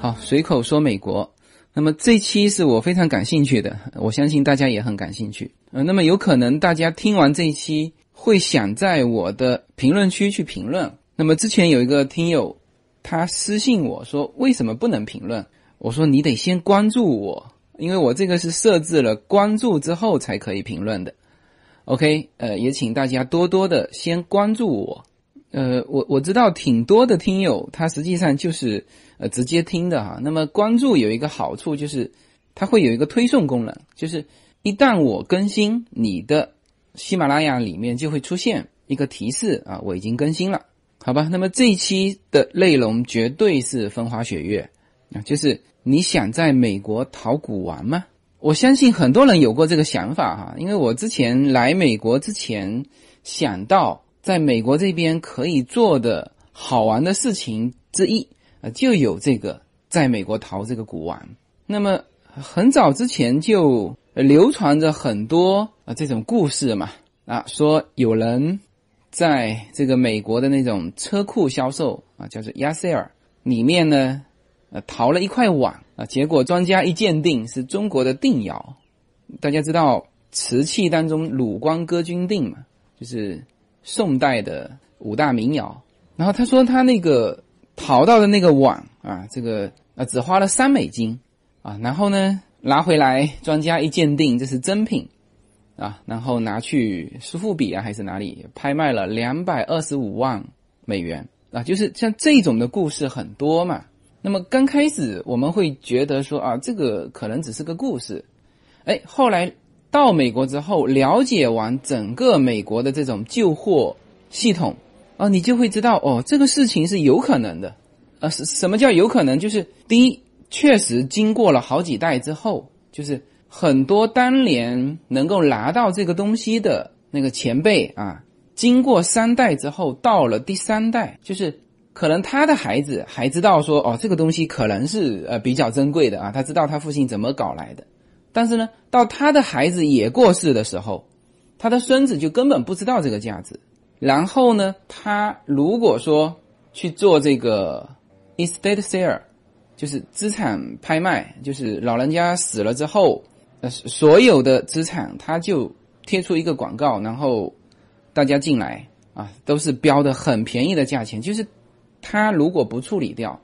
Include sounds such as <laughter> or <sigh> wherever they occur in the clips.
好，随口说美国。那么这期是我非常感兴趣的，我相信大家也很感兴趣。呃，那么有可能大家听完这一期会想在我的评论区去评论。那么之前有一个听友，他私信我说为什么不能评论？我说你得先关注我，因为我这个是设置了关注之后才可以评论的。OK，呃，也请大家多多的先关注我。呃，我我知道挺多的听友，他实际上就是呃直接听的哈。那么关注有一个好处就是，它会有一个推送功能，就是一旦我更新，你的喜马拉雅里面就会出现一个提示啊，我已经更新了，好吧？那么这一期的内容绝对是风花雪月啊，就是你想在美国淘古玩吗？我相信很多人有过这个想法哈，因为我之前来美国之前想到。在美国这边可以做的好玩的事情之一啊，就有这个在美国淘这个古玩。那么很早之前就流传着很多啊这种故事嘛啊，说有人在这个美国的那种车库销售啊，叫做亚塞尔里面呢，呃淘了一块碗啊，结果专家一鉴定是中国的定窑。大家知道瓷器当中鲁光歌君定嘛，就是。宋代的五大名窑，然后他说他那个淘到的那个碗啊，这个啊只花了三美金啊，然后呢拿回来，专家一鉴定这是真品啊，然后拿去苏富比啊还是哪里拍卖了两百二十五万美元啊，就是像这种的故事很多嘛。那么刚开始我们会觉得说啊，这个可能只是个故事，哎，后来。到美国之后，了解完整个美国的这种旧货系统，啊，你就会知道哦，这个事情是有可能的，呃，什什么叫有可能？就是第一，确实经过了好几代之后，就是很多当年能够拿到这个东西的那个前辈啊，经过三代之后，到了第三代，就是可能他的孩子还知道说，哦，这个东西可能是呃比较珍贵的啊，他知道他父亲怎么搞来的。但是呢，到他的孩子也过世的时候，他的孙子就根本不知道这个价值。然后呢，他如果说去做这个 estate sale，就是资产拍卖，就是老人家死了之后，呃，所有的资产他就贴出一个广告，然后大家进来啊，都是标的很便宜的价钱。就是他如果不处理掉，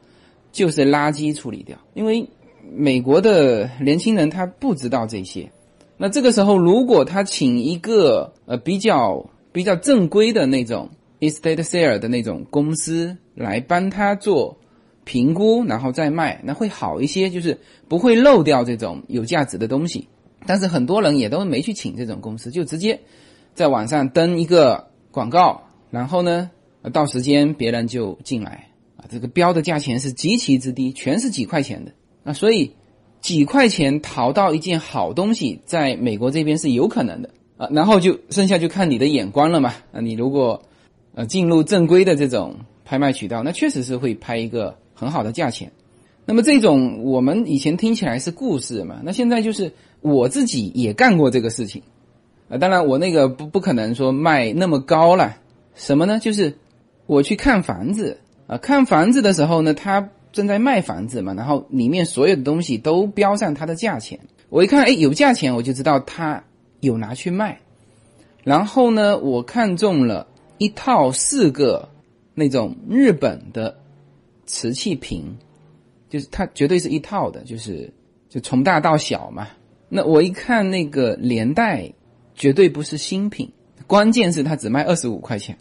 就是垃圾处理掉，因为。美国的年轻人他不知道这些，那这个时候如果他请一个呃比较比较正规的那种 estate sale 的那种公司来帮他做评估，然后再卖，那会好一些，就是不会漏掉这种有价值的东西。但是很多人也都没去请这种公司，就直接在网上登一个广告，然后呢到时间别人就进来啊，这个标的价钱是极其之低，全是几块钱的。那所以，几块钱淘到一件好东西，在美国这边是有可能的啊。然后就剩下就看你的眼光了嘛。啊，你如果呃进入正规的这种拍卖渠道，那确实是会拍一个很好的价钱。那么这种我们以前听起来是故事嘛，那现在就是我自己也干过这个事情啊。当然我那个不不可能说卖那么高了。什么呢？就是我去看房子啊，看房子的时候呢，他。正在卖房子嘛，然后里面所有的东西都标上它的价钱。我一看，哎，有价钱，我就知道他有拿去卖。然后呢，我看中了一套四个那种日本的瓷器瓶，就是它绝对是一套的，就是就从大到小嘛。那我一看那个年代，绝对不是新品，关键是它只卖二十五块钱。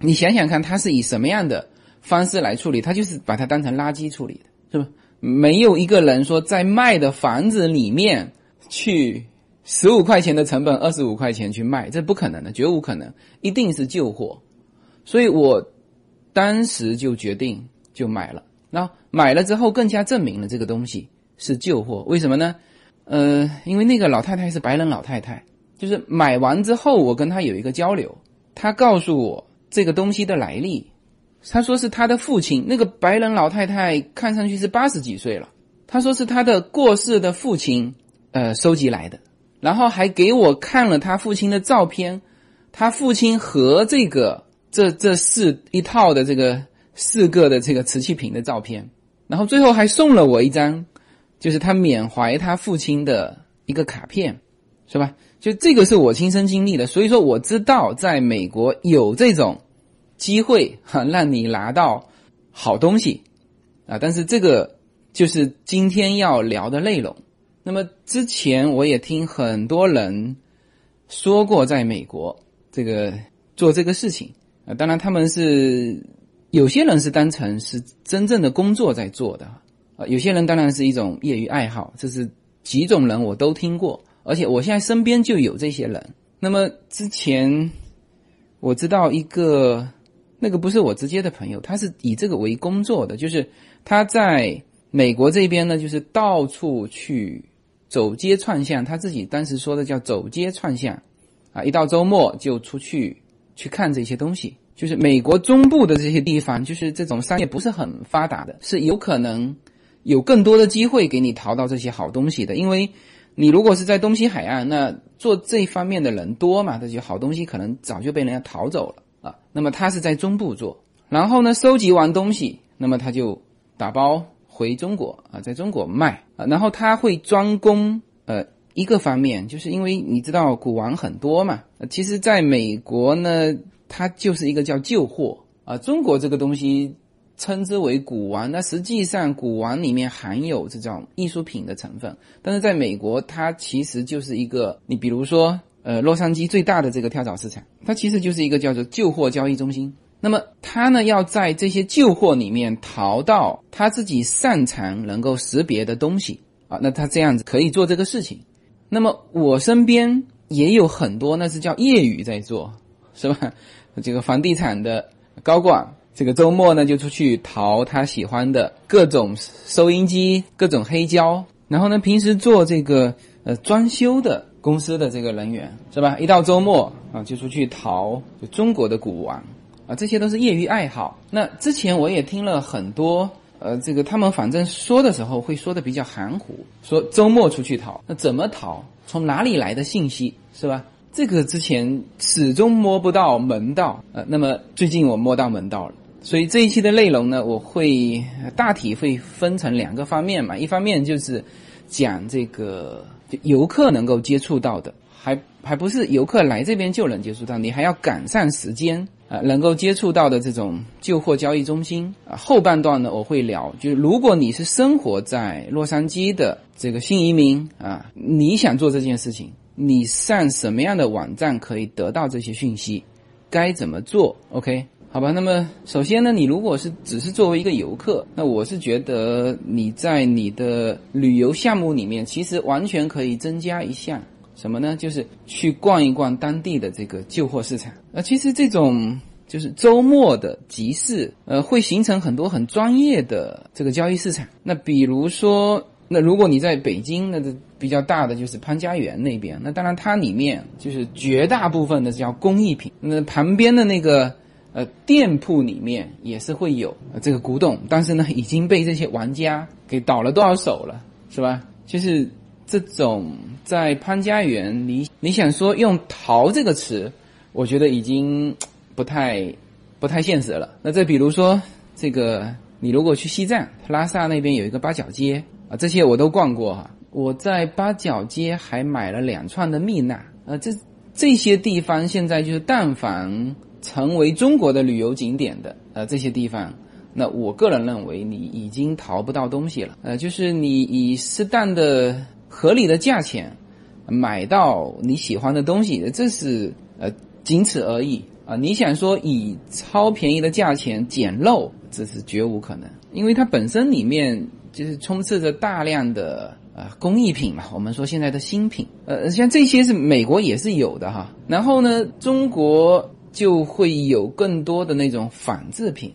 你想想看，他是以什么样的？方式来处理，他就是把它当成垃圾处理的，是吧？没有一个人说在卖的房子里面去十五块钱的成本，二十五块钱去卖，这不可能的，绝无可能，一定是旧货。所以我当时就决定就买了。那买了之后，更加证明了这个东西是旧货。为什么呢？呃，因为那个老太太是白人老太太，就是买完之后，我跟她有一个交流，她告诉我这个东西的来历。他说是他的父亲，那个白人老太太看上去是八十几岁了。他说是他的过世的父亲呃收集来的，然后还给我看了他父亲的照片，他父亲和这个这这四一套的这个四个的这个瓷器瓶的照片，然后最后还送了我一张，就是他缅怀他父亲的一个卡片，是吧？就这个是我亲身经历的，所以说我知道在美国有这种机会哈，让你拿到好东西啊。但是这个就是今天要聊的内容。那么之前我也听很多人说过，在美国这个做这个事情啊，当然他们是有些人是当成是真正的工作在做的啊，有些人当然是一种业余爱好，这是几种人我都听过。而且我现在身边就有这些人。那么之前我知道一个，那个不是我直接的朋友，他是以这个为工作的，就是他在美国这边呢，就是到处去走街串巷。他自己当时说的叫走街串巷，啊，一到周末就出去去看这些东西。就是美国中部的这些地方，就是这种商业不是很发达的，是有可能有更多的机会给你淘到这些好东西的，因为。你如果是在东西海岸，那做这方面的人多嘛？这些好东西可能早就被人家淘走了啊。那么他是在中部做，然后呢，收集完东西，那么他就打包回中国啊，在中国卖啊。然后他会专攻呃一个方面，就是因为你知道古玩很多嘛。其实在美国呢，它就是一个叫旧货啊。中国这个东西。称之为古玩，那实际上古玩里面含有这种艺术品的成分，但是在美国，它其实就是一个，你比如说，呃，洛杉矶最大的这个跳蚤市场，它其实就是一个叫做旧货交易中心。那么它呢，要在这些旧货里面淘到他自己擅长能够识别的东西啊，那他这样子可以做这个事情。那么我身边也有很多，那是叫业余在做，是吧？这个房地产的高管。这个周末呢，就出去淘他喜欢的各种收音机、各种黑胶。然后呢，平时做这个呃装修的公司的这个人员是吧？一到周末啊，就出去淘中国的古玩啊，这些都是业余爱好。那之前我也听了很多呃，这个他们反正说的时候会说的比较含糊，说周末出去淘，那怎么淘？从哪里来的信息是吧？这个之前始终摸不到门道呃，那么最近我摸到门道了。所以这一期的内容呢，我会大体会分成两个方面嘛。一方面就是讲这个游客能够接触到的，还还不是游客来这边就能接触到，你还要赶上时间啊，能够接触到的这种旧货交易中心啊。后半段呢，我会聊，就是如果你是生活在洛杉矶的这个新移民啊，你想做这件事情，你上什么样的网站可以得到这些讯息，该怎么做？OK。好吧，那么首先呢，你如果是只是作为一个游客，那我是觉得你在你的旅游项目里面，其实完全可以增加一项什么呢？就是去逛一逛当地的这个旧货市场。那，其实这种就是周末的集市，呃，会形成很多很专业的这个交易市场。那比如说，那如果你在北京，那这比较大的就是潘家园那边，那当然它里面就是绝大部分的叫工艺品。那旁边的那个。呃，店铺里面也是会有呃这个古董，但是呢，已经被这些玩家给倒了多少手了，是吧？就是这种在潘家园，你你想说用“淘”这个词，我觉得已经不太不太现实了。那再比如说，这个你如果去西藏拉萨那边有一个八角街啊，这些我都逛过哈。我在八角街还买了两串的蜜蜡啊，这这些地方现在就是但凡。成为中国的旅游景点的呃这些地方，那我个人认为你已经淘不到东西了。呃，就是你以适当的、合理的价钱买到你喜欢的东西，这是呃仅此而已啊。你想说以超便宜的价钱捡漏，这是绝无可能，因为它本身里面就是充斥着大量的呃工艺品嘛。我们说现在的新品，呃，像这些是美国也是有的哈。然后呢，中国。就会有更多的那种仿制品，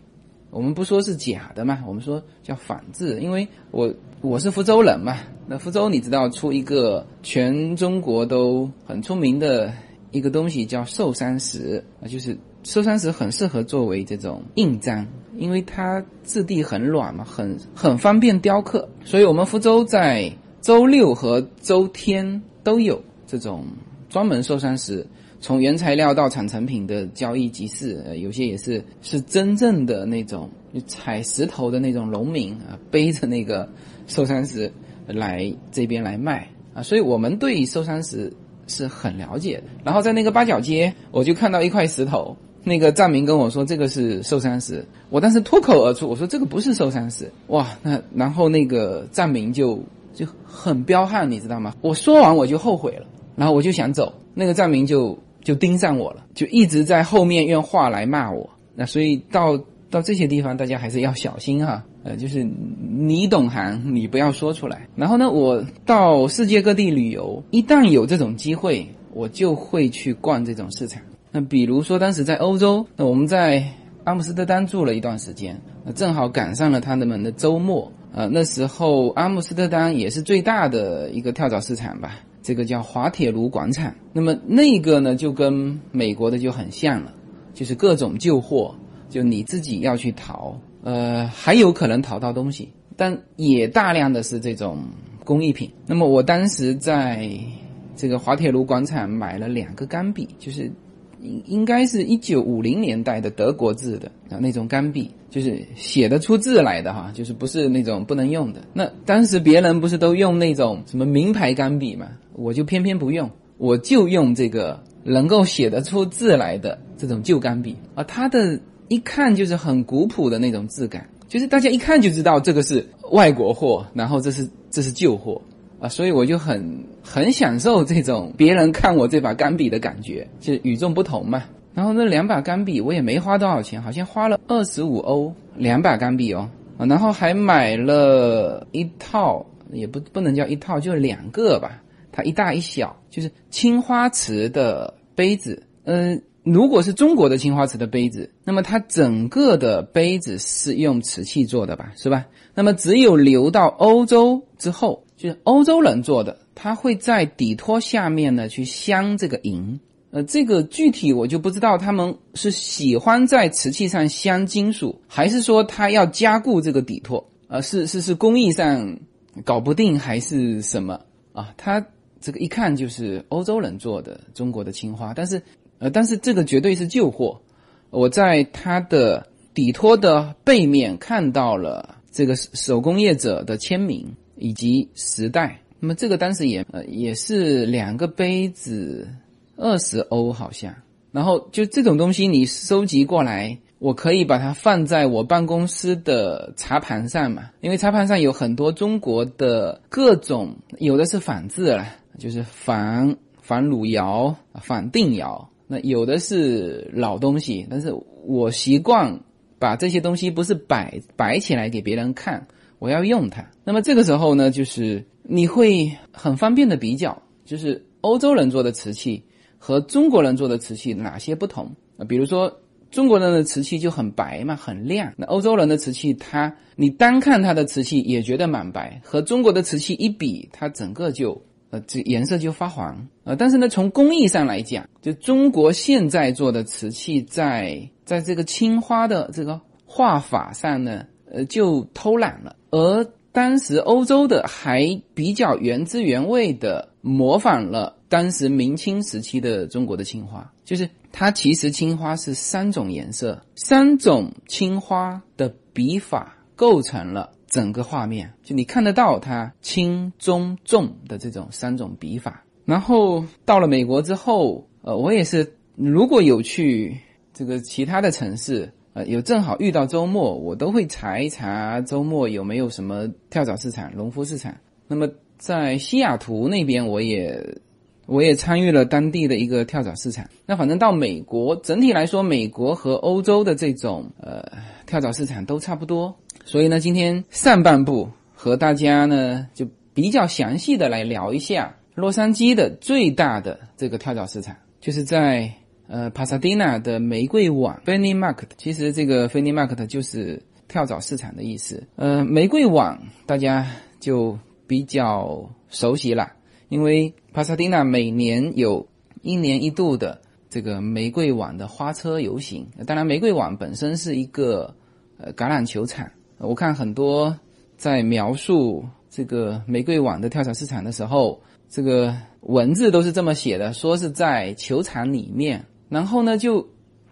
我们不说是假的嘛，我们说叫仿制，因为我我是福州人嘛，那福州你知道出一个全中国都很出名的一个东西叫寿山石啊，就是寿山石很适合作为这种印章，因为它质地很软嘛，很很方便雕刻，所以我们福州在周六和周天都有这种专门寿山石。从原材料到产成品的交易集市，呃，有些也是是真正的那种采石头的那种农民啊，背着那个寿山石来这边来卖啊，所以我们对寿山石是很了解的。然后在那个八角街，我就看到一块石头。那个藏民跟我说这个是寿山石，我当时脱口而出我说这个不是寿山石，哇，那然后那个藏民就就很彪悍，你知道吗？我说完我就后悔了，然后我就想走，那个藏民就就盯上我了，就一直在后面用话来骂我。那所以到到这些地方大家还是要小心哈，呃，就是你懂行，你不要说出来。然后呢，我到世界各地旅游，一旦有这种机会，我就会去逛这种市场。那比如说，当时在欧洲，那我们在阿姆斯特丹住了一段时间，那正好赶上了他们的周末。呃，那时候阿姆斯特丹也是最大的一个跳蚤市场吧，这个叫滑铁卢广场。那么那个呢，就跟美国的就很像了，就是各种旧货，就你自己要去淘，呃，还有可能淘到东西，但也大量的是这种工艺品。那么我当时在这个滑铁卢广场买了两个钢笔，就是。应应该是一九五零年代的德国制的啊，那种钢笔，就是写得出字来的哈，就是不是那种不能用的。那当时别人不是都用那种什么名牌钢笔嘛，我就偏偏不用，我就用这个能够写得出字来的这种旧钢笔啊，它的一看就是很古朴的那种质感，就是大家一看就知道这个是外国货，然后这是这是旧货。啊，所以我就很很享受这种别人看我这把钢笔的感觉，就与众不同嘛。然后那两把钢笔我也没花多少钱，好像花了二十五欧两把钢笔哦。啊，然后还买了一套，也不不能叫一套，就两个吧。它一大一小，就是青花瓷的杯子。嗯，如果是中国的青花瓷的杯子，那么它整个的杯子是用瓷器做的吧，是吧？那么只有流到欧洲之后。就是欧洲人做的，他会在底托下面呢去镶这个银，呃，这个具体我就不知道他们是喜欢在瓷器上镶金属，还是说他要加固这个底托，呃，是是是工艺上搞不定还是什么啊？他这个一看就是欧洲人做的中国的青花，但是呃，但是这个绝对是旧货，我在它的底托的背面看到了这个手工业者的签名。以及时代，那么这个当时也呃也是两个杯子，二十欧好像。然后就这种东西你收集过来，我可以把它放在我办公室的茶盘上嘛，因为茶盘上有很多中国的各种，有的是仿制了，就是仿仿汝窑、仿定窑，那有的是老东西，但是我习惯把这些东西不是摆摆起来给别人看。我要用它，那么这个时候呢，就是你会很方便的比较，就是欧洲人做的瓷器和中国人做的瓷器哪些不同啊？比如说中国人的瓷器就很白嘛，很亮，那欧洲人的瓷器，它你单看它的瓷器也觉得蛮白，和中国的瓷器一比，它整个就呃这颜色就发黄啊。但是呢，从工艺上来讲，就中国现在做的瓷器，在在这个青花的这个画法上呢。呃，就偷懒了，而当时欧洲的还比较原汁原味的模仿了当时明清时期的中国的青花，就是它其实青花是三种颜色，三种青花的笔法构成了整个画面，就你看得到它轻中重的这种三种笔法。然后到了美国之后，呃，我也是如果有去这个其他的城市。呃，有正好遇到周末，我都会查一查周末有没有什么跳蚤市场、农夫市场。那么在西雅图那边，我也我也参与了当地的一个跳蚤市场。那反正到美国，整体来说，美国和欧洲的这种呃跳蚤市场都差不多。所以呢，今天上半部和大家呢就比较详细的来聊一下洛杉矶的最大的这个跳蚤市场，就是在。呃，帕萨迪纳的玫瑰网 （Fanny Market） 其实这个 Fanny Market 就是跳蚤市场的意思。呃，玫瑰网大家就比较熟悉了，因为帕萨迪纳每年有一年一度的这个玫瑰网的花车游行。当然，玫瑰网本身是一个呃橄榄球场。我看很多在描述这个玫瑰网的跳蚤市场的时候，这个文字都是这么写的，说是在球场里面。然后呢，就，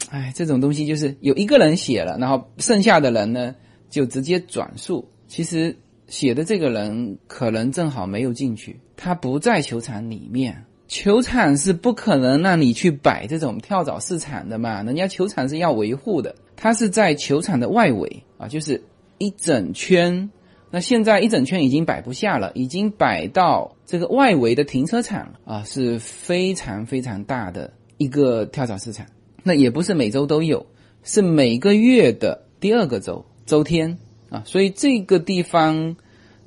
哎，这种东西就是有一个人写了，然后剩下的人呢就直接转述。其实写的这个人可能正好没有进去，他不在球场里面。球场是不可能让你去摆这种跳蚤市场的嘛，人家球场是要维护的。他是在球场的外围啊，就是一整圈。那现在一整圈已经摆不下了，已经摆到这个外围的停车场啊，是非常非常大的一个跳蚤市场。那也不是每周都有，是每个月的第二个周周天啊，所以这个地方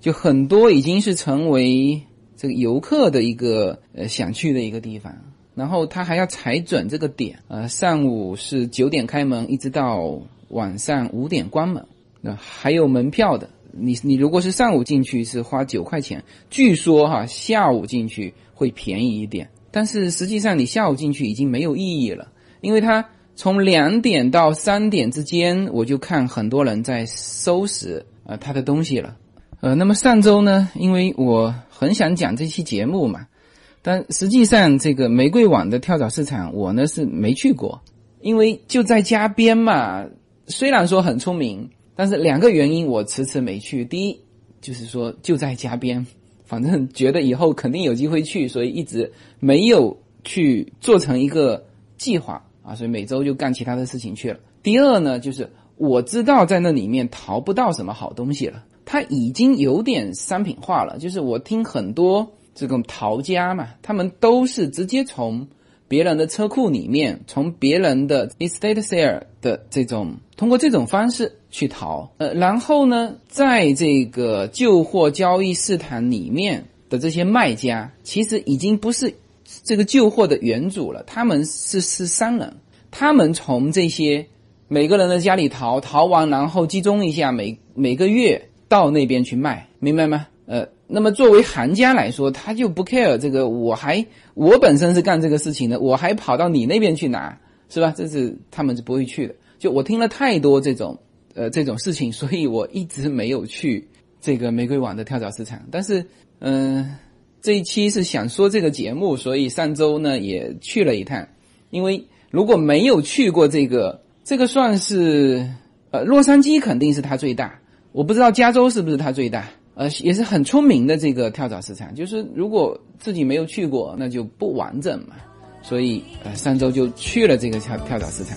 就很多已经是成为这个游客的一个呃想去的一个地方。然后他还要踩准这个点，呃，上午是九点开门，一直到晚上五点关门，那还有门票的。你你如果是上午进去是花九块钱，据说哈下午进去会便宜一点，但是实际上你下午进去已经没有意义了，因为它从两点到三点之间，我就看很多人在收拾呃他的东西了，呃，那么上周呢，因为我很想讲这期节目嘛，但实际上这个玫瑰网的跳蚤市场我呢是没去过，因为就在家边嘛，虽然说很出名。但是两个原因我迟迟没去。第一就是说就在家边，反正觉得以后肯定有机会去，所以一直没有去做成一个计划啊，所以每周就干其他的事情去了。第二呢，就是我知道在那里面淘不到什么好东西了，它已经有点商品化了。就是我听很多这种淘家嘛，他们都是直接从。别人的车库里面，从别人的 estate sale 的这种，通过这种方式去淘，呃，然后呢，在这个旧货交易市场里面的这些卖家，其实已经不是这个旧货的原主了，他们是是商人，他们从这些每个人的家里淘，淘完然后集中一下，每每个月到那边去卖，明白吗？呃。那么作为行家来说，他就不 care 这个，我还我本身是干这个事情的，我还跑到你那边去拿，是吧？这是他们是不会去的。就我听了太多这种呃这种事情，所以我一直没有去这个玫瑰网的跳蚤市场。但是，嗯，这一期是想说这个节目，所以上周呢也去了一趟。因为如果没有去过这个，这个算是呃洛杉矶肯定是它最大，我不知道加州是不是它最大。呃，也是很出名的这个跳蚤市场，就是如果自己没有去过，那就不完整嘛。所以，呃，上周就去了这个跳跳蚤市场。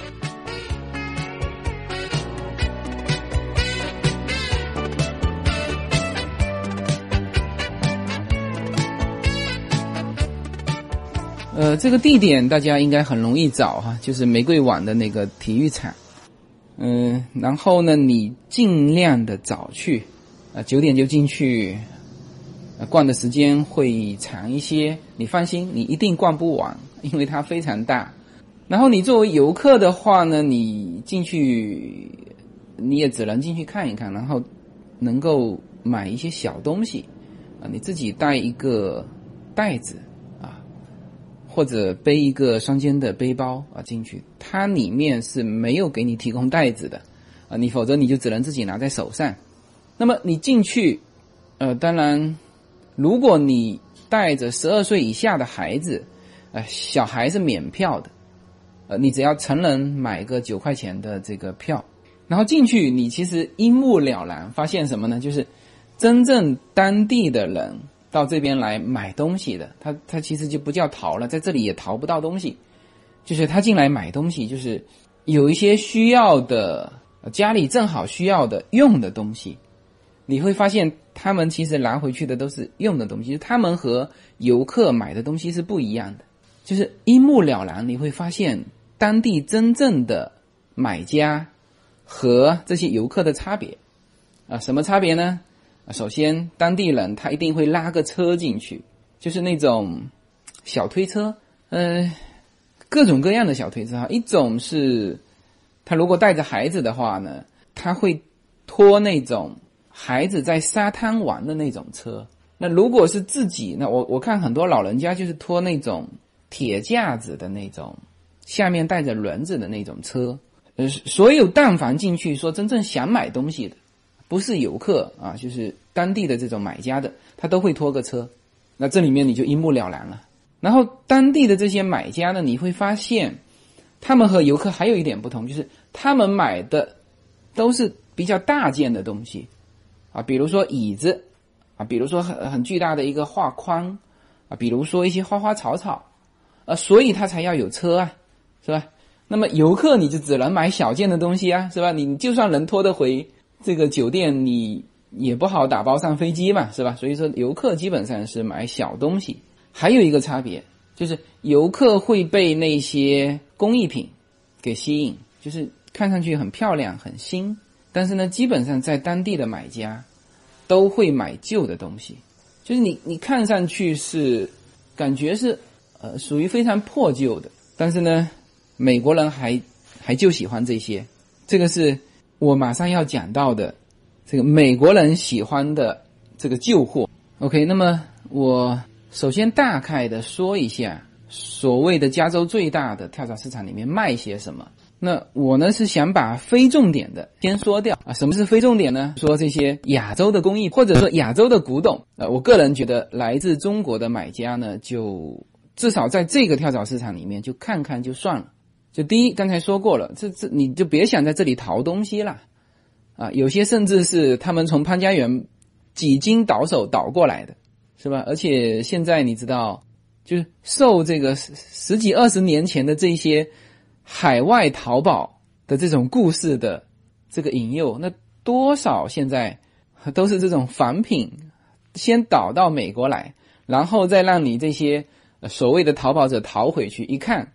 呃，这个地点大家应该很容易找哈，就是玫瑰网的那个体育场。嗯，然后呢，你尽量的早去，啊，九点就进去，逛的时间会长一些。你放心，你一定逛不完，因为它非常大。然后你作为游客的话呢，你进去你也只能进去看一看，然后能够买一些小东西，啊，你自己带一个袋子。或者背一个双肩的背包啊进去，它里面是没有给你提供袋子的，啊，你否则你就只能自己拿在手上。那么你进去，呃，当然，如果你带着十二岁以下的孩子，呃，小孩是免票的，呃，你只要成人买个九块钱的这个票，然后进去，你其实一目了然，发现什么呢？就是真正当地的人到这边来买东西的，他他其实就不叫淘了，在这里也淘不到东西，就是他进来买东西，就是有一些需要的，家里正好需要的用的东西，你会发现他们其实拿回去的都是用的东西，他们和游客买的东西是不一样的，就是一目了然，你会发现当地真正的买家和这些游客的差别。啊，什么差别呢？首先，当地人他一定会拉个车进去，就是那种小推车，呃，各种各样的小推车哈。一种是他如果带着孩子的话呢，他会拖那种孩子在沙滩玩的那种车。那如果是自己，那我我看很多老人家就是拖那种铁架子的那种，下面带着轮子的那种车。呃，所有但凡进去说真正想买东西的。不是游客啊，就是当地的这种买家的，他都会拖个车，那这里面你就一目了然了。然后当地的这些买家呢，你会发现，他们和游客还有一点不同，就是他们买的都是比较大件的东西啊，比如说椅子啊，比如说很很巨大的一个画框啊，比如说一些花花草草啊，所以他才要有车啊，是吧？那么游客你就只能买小件的东西啊，是吧？你就算能拖得回。这个酒店你也不好打包上飞机嘛，是吧？所以说游客基本上是买小东西。还有一个差别就是，游客会被那些工艺品给吸引，就是看上去很漂亮、很新，但是呢，基本上在当地的买家都会买旧的东西，就是你你看上去是感觉是呃属于非常破旧的，但是呢，美国人还还就喜欢这些，这个是。我马上要讲到的，这个美国人喜欢的这个旧货，OK。那么我首先大概的说一下，所谓的加州最大的跳蚤市场里面卖些什么。那我呢是想把非重点的先说掉啊。什么是非重点呢？说这些亚洲的工艺，或者说亚洲的古董。呃，我个人觉得来自中国的买家呢，就至少在这个跳蚤市场里面就看看就算了。就第一，刚才说过了，这这你就别想在这里淘东西了，啊，有些甚至是他们从潘家园几经倒手倒过来的，是吧？而且现在你知道，就是受这个十几二十年前的这些海外淘宝的这种故事的这个引诱，那多少现在都是这种仿品，先倒到美国来，然后再让你这些所谓的淘宝者淘回去，一看。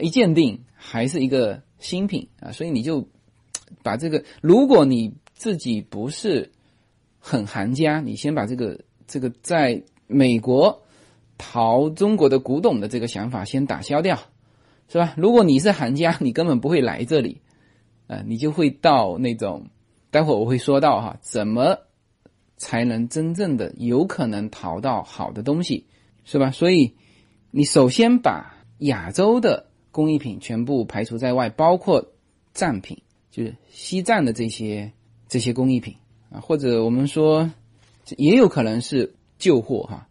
一鉴定还是一个新品啊，所以你就把这个，如果你自己不是很行家，你先把这个这个在美国淘中国的古董的这个想法先打消掉，是吧？如果你是行家，你根本不会来这里，啊，你就会到那种，待会儿我会说到哈，怎么才能真正的有可能淘到好的东西，是吧？所以你首先把亚洲的。工艺品全部排除在外，包括藏品，就是西藏的这些这些工艺品啊，或者我们说也有可能是旧货哈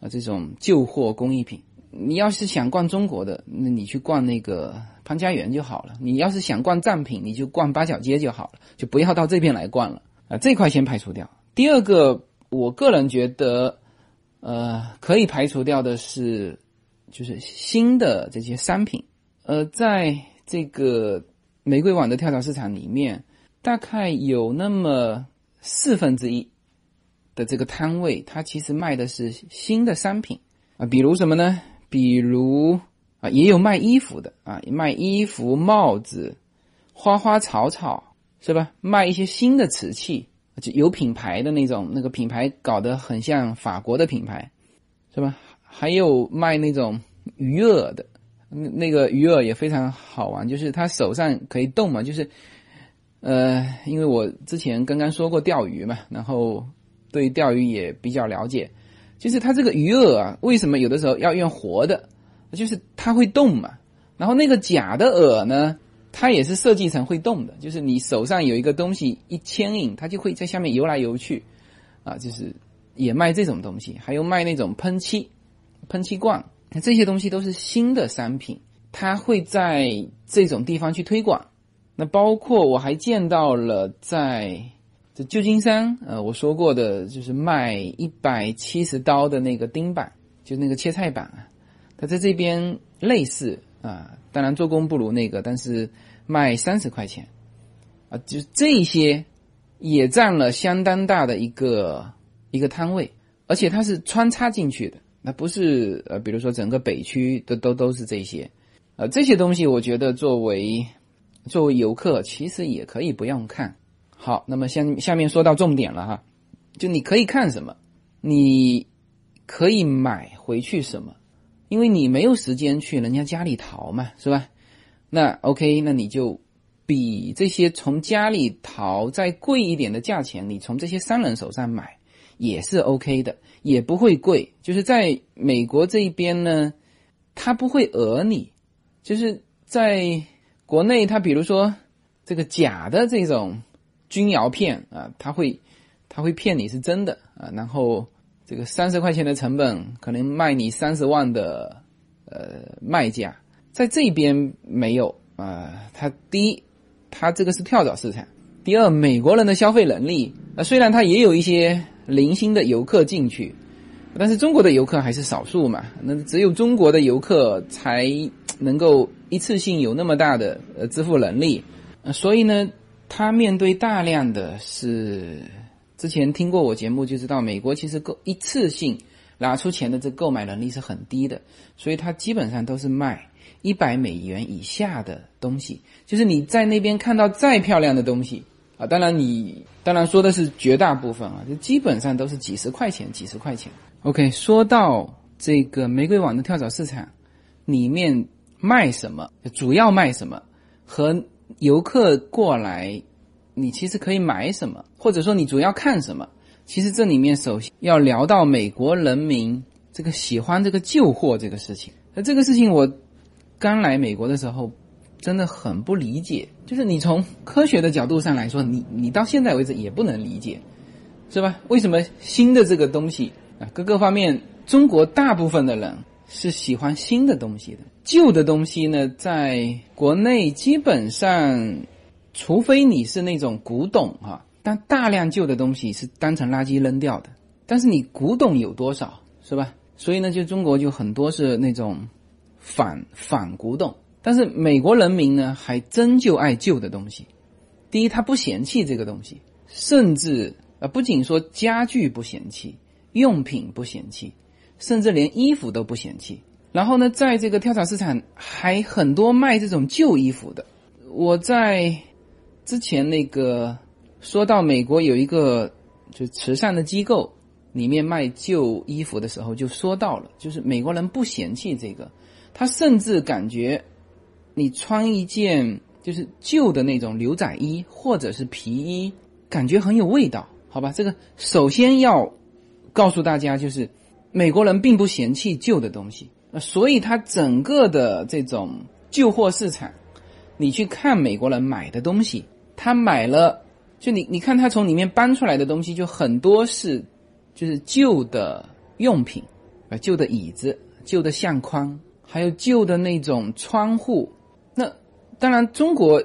啊，这种旧货工艺品。你要是想逛中国的，那你去逛那个潘家园就好了；你要是想逛藏品，你就逛八角街就好了，就不要到这边来逛了啊。这块先排除掉。第二个，我个人觉得，呃，可以排除掉的是，就是新的这些商品。呃，在这个玫瑰网的跳蚤市场里面，大概有那么四分之一的这个摊位，它其实卖的是新的商品啊，比如什么呢？比如啊，也有卖衣服的啊，卖衣服、帽子、花花草草，是吧？卖一些新的瓷器，就有品牌的那种，那个品牌搞得很像法国的品牌，是吧？还有卖那种鱼饵的。那那个鱼饵也非常好玩，就是它手上可以动嘛，就是，呃，因为我之前刚刚说过钓鱼嘛，然后对钓鱼也比较了解，就是它这个鱼饵啊，为什么有的时候要用活的？就是它会动嘛。然后那个假的饵呢，它也是设计成会动的，就是你手上有一个东西一牵引，它就会在下面游来游去，啊，就是也卖这种东西，还有卖那种喷漆，喷漆罐。这些东西都是新的商品，它会在这种地方去推广。那包括我还见到了在这旧金山，呃，我说过的就是卖一百七十刀的那个钉板，就那个切菜板啊，它在这边类似啊，当然做工不如那个，但是卖三十块钱，啊，就这些也占了相当大的一个一个摊位，而且它是穿插进去的，那不是呃，比如说整个北区都都都是这些，呃，这些东西我觉得作为作为游客其实也可以不用看。好，那么下下面说到重点了哈，就你可以看什么，你可以买回去什么，因为你没有时间去人家家里淘嘛，是吧？那 OK，那你就比这些从家里淘再贵一点的价钱，你从这些商人手上买也是 OK 的，也不会贵。就是在美国这一边呢，他不会讹你，就是在国内，他比如说这个假的这种。钧窑片啊，他会他会骗你是真的啊，然后这个三十块钱的成本可能卖你三十万的呃卖价，在这边没有啊。他第一，他这个是跳蚤市场；第二，美国人的消费能力啊，虽然他也有一些零星的游客进去，但是中国的游客还是少数嘛。那只有中国的游客才能够一次性有那么大的呃支付能力，所以呢。他面对大量的是，之前听过我节目就知道，美国其实购一次性拿出钱的这购买能力是很低的，所以他基本上都是卖一百美元以下的东西。就是你在那边看到再漂亮的东西啊，当然你当然说的是绝大部分啊，就基本上都是几十块钱，几十块钱。OK，说到这个玫瑰网的跳蚤市场里面卖什么，主要卖什么和。游客过来，你其实可以买什么，或者说你主要看什么？其实这里面首先要聊到美国人民这个喜欢这个旧货这个事情。那这个事情我刚来美国的时候真的很不理解，就是你从科学的角度上来说，你你到现在为止也不能理解，是吧？为什么新的这个东西啊，各个方面，中国大部分的人是喜欢新的东西的。旧的东西呢，在国内基本上，除非你是那种古董哈，但大量旧的东西是当成垃圾扔掉的。但是你古董有多少，是吧？所以呢，就中国就很多是那种反反古董。但是美国人民呢，还真就爱旧的东西。第一，他不嫌弃这个东西，甚至啊，不仅说家具不嫌弃，用品不嫌弃，甚至连衣服都不嫌弃。然后呢，在这个跳蚤市场还很多卖这种旧衣服的。我在之前那个说到美国有一个就慈善的机构里面卖旧衣服的时候，就说到了，就是美国人不嫌弃这个，他甚至感觉你穿一件就是旧的那种牛仔衣或者是皮衣，感觉很有味道，好吧？这个首先要告诉大家，就是美国人并不嫌弃旧的东西。所以，他整个的这种旧货市场，你去看美国人买的东西，他买了，就你你看他从里面搬出来的东西，就很多是就是旧的用品，啊，旧的椅子、旧的相框，还有旧的那种窗户。当然，中国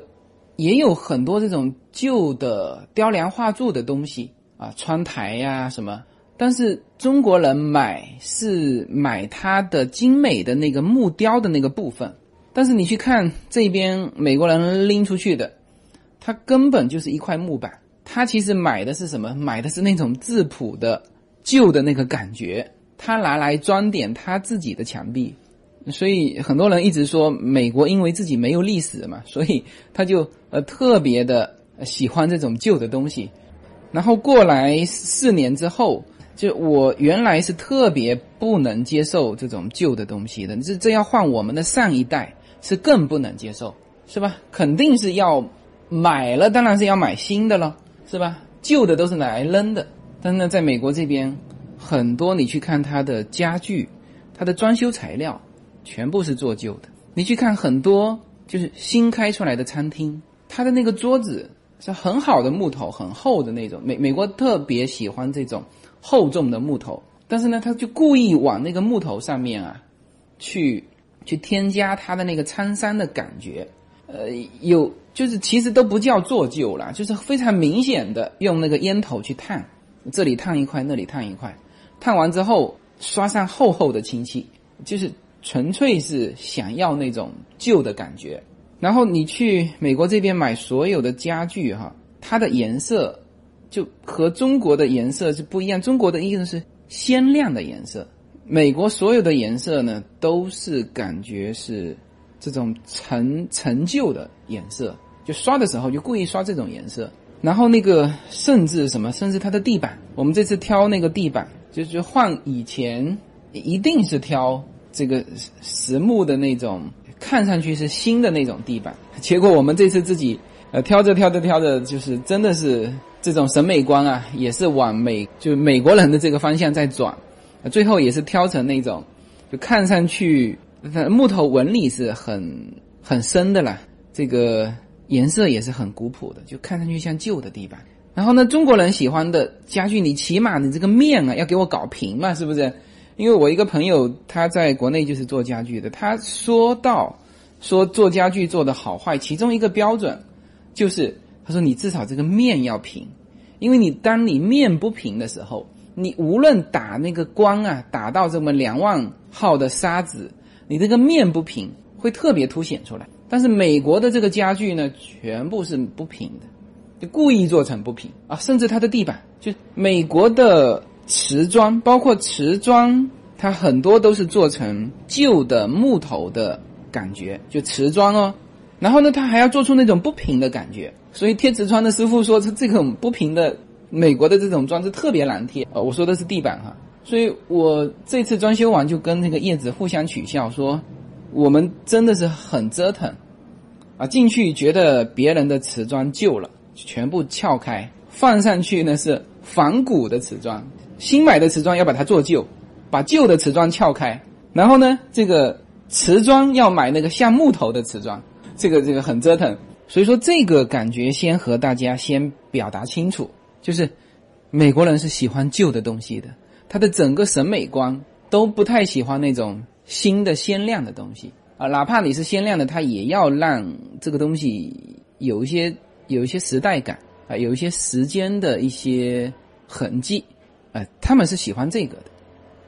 也有很多这种旧的雕梁画柱的东西啊，窗台呀什么。但是中国人买是买它的精美的那个木雕的那个部分，但是你去看这边美国人拎出去的，它根本就是一块木板。他其实买的是什么？买的是那种质朴的旧的那个感觉，他拿来装点他自己的墙壁。所以很多人一直说美国因为自己没有历史嘛，<laughs> 所以他就呃特别的喜欢这种旧的东西。然后过来四年之后。就我原来是特别不能接受这种旧的东西的，这这要换我们的上一代是更不能接受，是吧？肯定是要买了，当然是要买新的了，是吧？旧的都是拿来扔的。但是呢，在美国这边，很多你去看它的家具，它的装修材料全部是做旧的。你去看很多就是新开出来的餐厅，它的那个桌子是很好的木头，很厚的那种。美美国特别喜欢这种。厚重的木头，但是呢，他就故意往那个木头上面啊，去去添加它的那个沧桑的感觉。呃，有就是其实都不叫做旧啦，就是非常明显的用那个烟头去烫，这里烫一块，那里烫一块，烫完之后刷上厚厚的清漆，就是纯粹是想要那种旧的感觉。然后你去美国这边买所有的家具哈，它的颜色就和中国的颜色是不一样，中国的意思是鲜亮的颜色，美国所有的颜色呢都是感觉是。这种陈陈旧的颜色，就刷的时候就故意刷这种颜色，然后那个甚至什么，甚至它的地板，我们这次挑那个地板，就是换以前一定是挑这个实木的那种，看上去是新的那种地板，结果我们这次自己呃挑着挑着挑着，就是真的是这种审美观啊，也是往美就美国人的这个方向在转，最后也是挑成那种，就看上去。木头纹理是很很深的啦，这个颜色也是很古朴的，就看上去像旧的地板。然后呢，中国人喜欢的家具，你起码你这个面啊要给我搞平嘛，是不是？因为我一个朋友他在国内就是做家具的，他说到说做家具做的好坏，其中一个标准就是他说你至少这个面要平，因为你当你面不平的时候，你无论打那个光啊，打到这么两万号的砂纸。你这个面不平，会特别凸显出来。但是美国的这个家具呢，全部是不平的，就故意做成不平啊。甚至它的地板，就美国的瓷砖，包括瓷砖，它很多都是做成旧的木头的感觉，就瓷砖哦。然后呢，它还要做出那种不平的感觉。所以贴瓷砖的师傅说，这这种不平的美国的这种砖是特别难贴。呃，我说的是地板哈。所以我这次装修完就跟那个叶子互相取笑说，我们真的是很折腾，啊，进去觉得别人的瓷砖旧了，全部撬开，放上去呢是仿古的瓷砖，新买的瓷砖要把它做旧，把旧的瓷砖撬开，然后呢这个瓷砖要买那个像木头的瓷砖，这个这个很折腾。所以说这个感觉先和大家先表达清楚，就是美国人是喜欢旧的东西的。他的整个审美观都不太喜欢那种新的鲜亮的东西啊，哪怕你是鲜亮的，他也要让这个东西有一些有一些时代感啊，有一些时间的一些痕迹，呃，他们是喜欢这个的。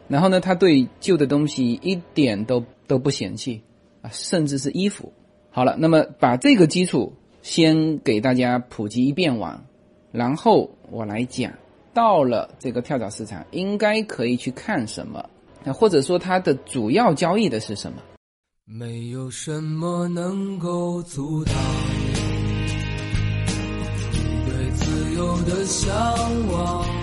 然后呢，他对旧的东西一点都都不嫌弃啊，甚至是衣服。好了，那么把这个基础先给大家普及一遍完，然后我来讲。到了这个跳蚤市场，应该可以去看什么？那或者说它的主要交易的是什么？没有什么能够阻挡你对自由的向往。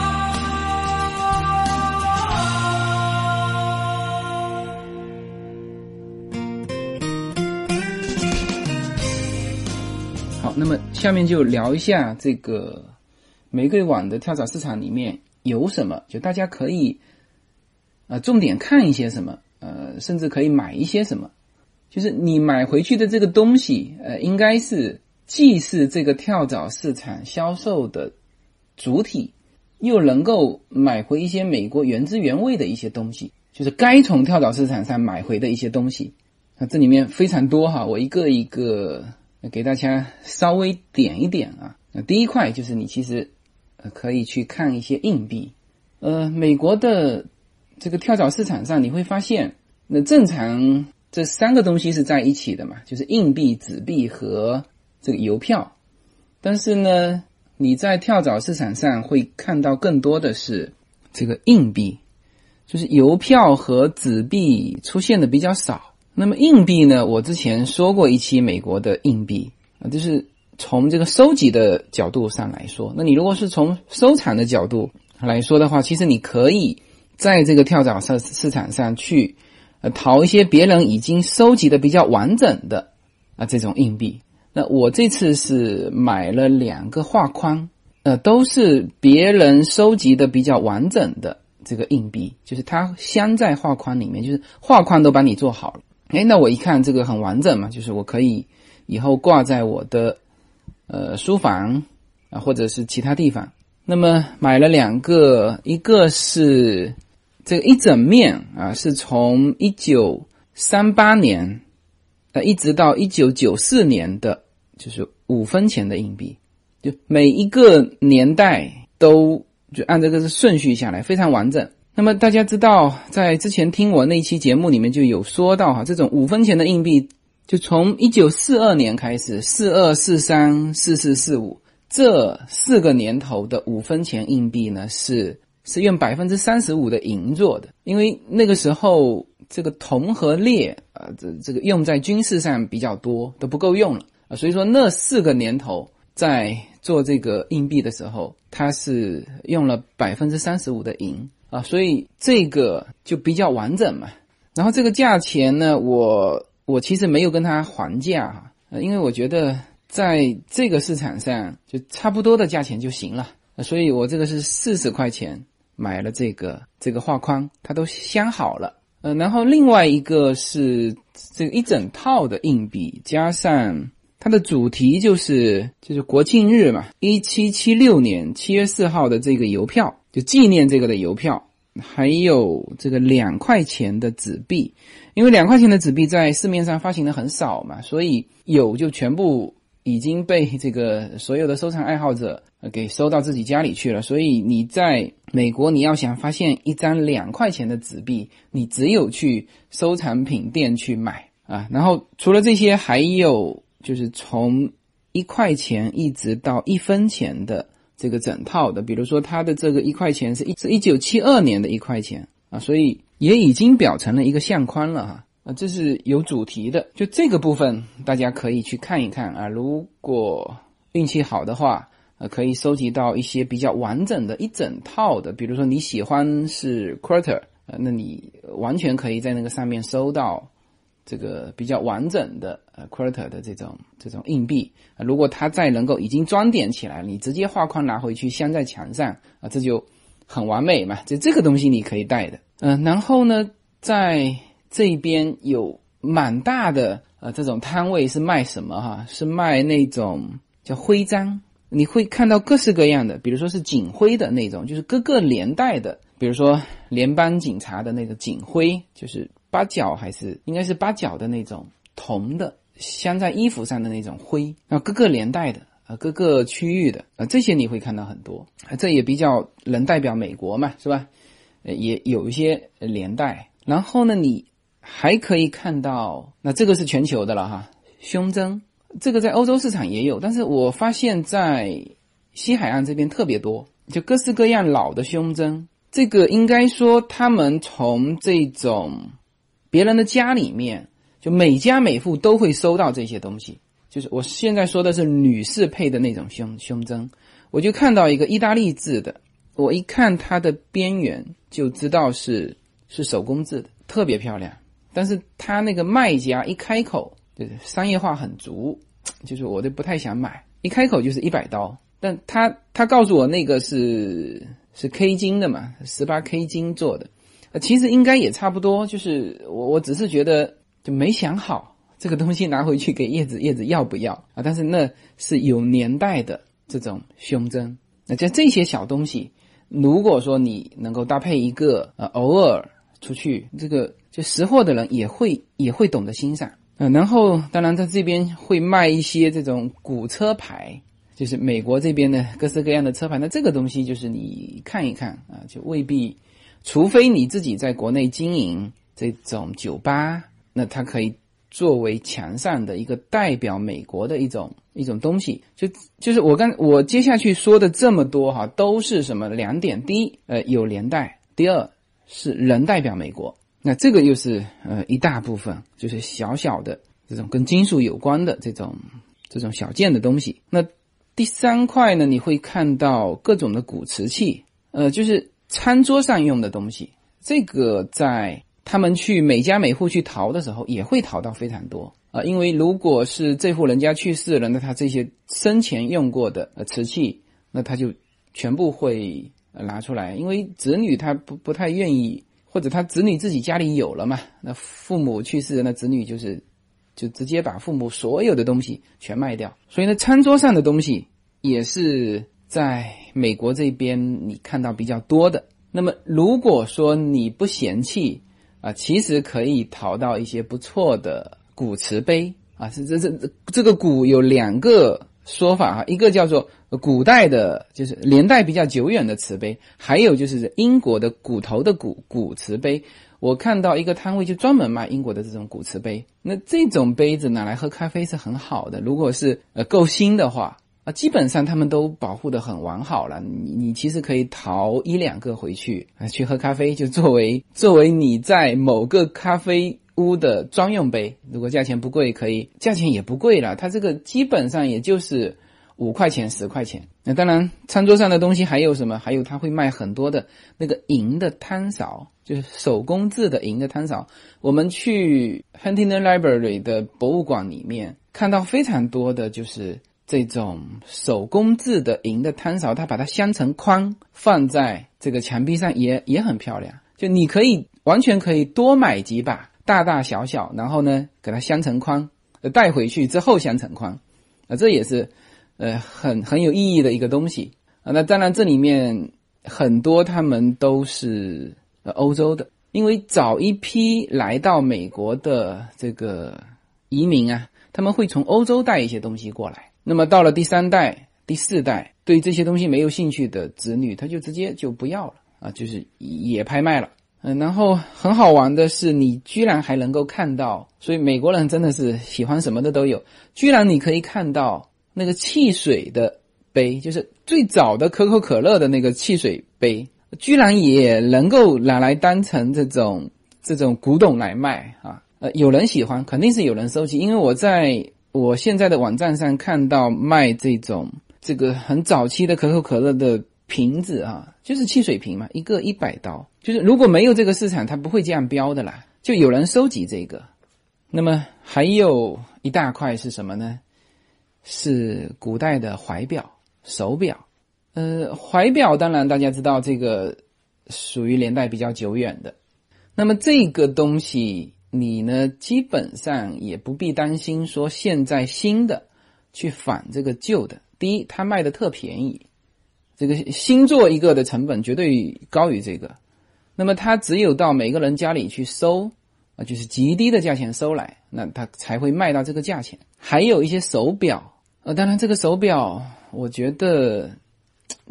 那么下面就聊一下这个玫瑰网的跳蚤市场里面有什么，就大家可以呃重点看一些什么，呃，甚至可以买一些什么。就是你买回去的这个东西，呃，应该是既是这个跳蚤市场销售的主体，又能够买回一些美国原汁原味的一些东西，就是该从跳蚤市场上买回的一些东西。那这里面非常多哈，我一个一个给大家稍微点一点啊。那第一块就是你其实可以去看一些硬币，呃，美国的这个跳蚤市场上你会发现，那正常。这三个东西是在一起的嘛，就是硬币、纸币和这个邮票。但是呢，你在跳蚤市场上会看到更多的是这个硬币，就是邮票和纸币出现的比较少。那么硬币呢？我之前说过一期美国的硬币啊，就是从这个收集的角度上来说。那你如果是从收藏的角度来说的话，其实你可以在这个跳蚤市市场上去呃淘一些别人已经收集的比较完整的啊这种硬币。那我这次是买了两个画框，呃，都是别人收集的比较完整的这个硬币，就是它镶在画框里面，就是画框都帮你做好了。哎，那我一看这个很完整嘛，就是我可以以后挂在我的呃书房啊，或者是其他地方。那么买了两个，一个是这个一整面啊，是从一九三八年呃一直到一九九四年的，就是五分钱的硬币，就每一个年代都就按这个顺序下来，非常完整。那么大家知道，在之前听我那期节目里面就有说到哈，这种五分钱的硬币，就从一九四二年开始，四二、四三、四四、四五这四个年头的五分钱硬币呢，是是用百分之三十五的银做的，因为那个时候这个铜和镍啊，这这个用在军事上比较多，都不够用了啊，所以说那四个年头在做这个硬币的时候，它是用了百分之三十五的银。啊，所以这个就比较完整嘛。然后这个价钱呢，我我其实没有跟他还价哈，因为我觉得在这个市场上就差不多的价钱就行了。所以我这个是四十块钱买了这个这个画框，它都镶好了。呃，然后另外一个是这个一整套的硬币，加上它的主题就是就是国庆日嘛，一七七六年七月四号的这个邮票。就纪念这个的邮票，还有这个两块钱的纸币，因为两块钱的纸币在市面上发行的很少嘛，所以有就全部已经被这个所有的收藏爱好者给收到自己家里去了。所以你在美国，你要想发现一张两块钱的纸币，你只有去收藏品店去买啊。然后除了这些，还有就是从一块钱一直到一分钱的。这个整套的，比如说它的这个一块钱是一是一九七二年的一块钱啊，所以也已经表成了一个相框了哈啊，这是有主题的，就这个部分大家可以去看一看啊，如果运气好的话，呃，可以收集到一些比较完整的一整套的，比如说你喜欢是 quarter，呃，那你完全可以在那个上面收到。这个比较完整的呃 quarter 的这种这种硬币啊，如果它再能够已经装点起来，你直接画框拿回去镶在墙上啊，这就很完美嘛。就这个东西你可以带的，嗯，然后呢，在这边有蛮大的呃这种摊位是卖什么哈？是卖那种叫徽章，你会看到各式各样的，比如说是警徽的那种，就是各个年代的，比如说联邦警察的那个警徽，就是。八角还是应该是八角的那种铜的镶在衣服上的那种徽啊，各个年代的啊，各个区域的啊，这些你会看到很多啊，这也比较能代表美国嘛，是吧？也有一些年代。然后呢，你还可以看到，那这个是全球的了哈，胸针，这个在欧洲市场也有，但是我发现在西海岸这边特别多，就各式各样老的胸针，这个应该说他们从这种。别人的家里面，就每家每户都会收到这些东西。就是我现在说的是女士配的那种胸胸针，我就看到一个意大利制的，我一看它的边缘就知道是是手工制的，特别漂亮。但是他那个卖家一开口，就是商业化很足，就是我都不太想买，一开口就是一百刀。但他他告诉我那个是是 K 金的嘛，十八 K 金做的。其实应该也差不多，就是我我只是觉得就没想好这个东西拿回去给叶子，叶子要不要啊？但是那是有年代的这种胸针，那像这些小东西，如果说你能够搭配一个，呃，偶尔出去这个就识货的人也会也会懂得欣赏嗯。然后当然在这边会卖一些这种古车牌，就是美国这边的各式各样的车牌，那这个东西就是你看一看啊，就未必。除非你自己在国内经营这种酒吧，那它可以作为墙上的一个代表美国的一种一种东西。就就是我刚我接下去说的这么多哈，都是什么两点？第一，呃，有年代；第二，是人代表美国，那这个又是呃一大部分，就是小小的这种跟金属有关的这种这种小件的东西。那第三块呢，你会看到各种的古瓷器，呃，就是餐桌上用的东西。这个在他们去每家每户去淘的时候，也会淘到非常多啊。因为如果是这户人家去世了，那他这些生前用过的呃瓷器，那他就全部会拿出来。因为子女他不不太愿意，或者他子女自己家里有了嘛，那父母去世，那子女就是就直接把父母所有的东西全卖掉。所以呢，餐桌上的东西也是在美国这边你看到比较多的。那么如果说你不嫌弃啊，其实可以淘到一些不错的古瓷杯啊。是这这这这个古有两个说法哈，一个叫做古代的，就是年代比较久远的瓷杯，还有就是英国的骨头的骨古瓷杯。我看到一个摊位就专门卖英国的这种古瓷杯，那这种杯子拿来喝咖啡是很好的。如果是呃够新的话。啊，基本上他们都保护的很完好了。你你其实可以淘一两个回去啊，去喝咖啡，就作为 <laughs> 作为你在某个咖啡屋的专用杯。如果价钱不贵，可以，价钱也不贵了。它这个基本上也就是五块钱、十块钱。那当然，餐桌上的东西还有什么？还有他会卖很多的那个银的汤勺，就是手工制的银的汤勺。我们去 Huntington Library 的博物馆里面看到非常多的就是。这种手工制的银的汤勺，它把它镶成框，放在这个墙壁上也也很漂亮。就你可以完全可以多买几把，大大小小，然后呢给它镶成框，带回去之后镶成框，啊，这也是呃很很有意义的一个东西啊。那当然这里面很多他们都是呃欧洲的，因为早一批来到美国的这个移民啊，他们会从欧洲带一些东西过来。那么到了第三代、第四代，对这些东西没有兴趣的子女，他就直接就不要了啊，就是也拍卖了。嗯，然后很好玩的是，你居然还能够看到，所以美国人真的是喜欢什么的都有。居然你可以看到那个汽水的杯，就是最早的可口可乐的那个汽水杯，居然也能够拿来当成这种这种古董来卖啊！呃，有人喜欢，肯定是有人收集，因为我在。我现在的网站上看到卖这种这个很早期的可口可乐的瓶子啊，就是汽水瓶嘛，一个一百刀。就是如果没有这个市场，它不会这样标的啦。就有人收集这个。那么还有一大块是什么呢？是古代的怀表、手表。呃，怀表当然大家知道，这个属于年代比较久远的。那么这个东西。你呢，基本上也不必担心说现在新的去反这个旧的。第一，它卖的特便宜，这个新做一个的成本绝对高于这个。那么它只有到每个人家里去收啊，就是极低的价钱收来，那它才会卖到这个价钱。还有一些手表，呃，当然这个手表，我觉得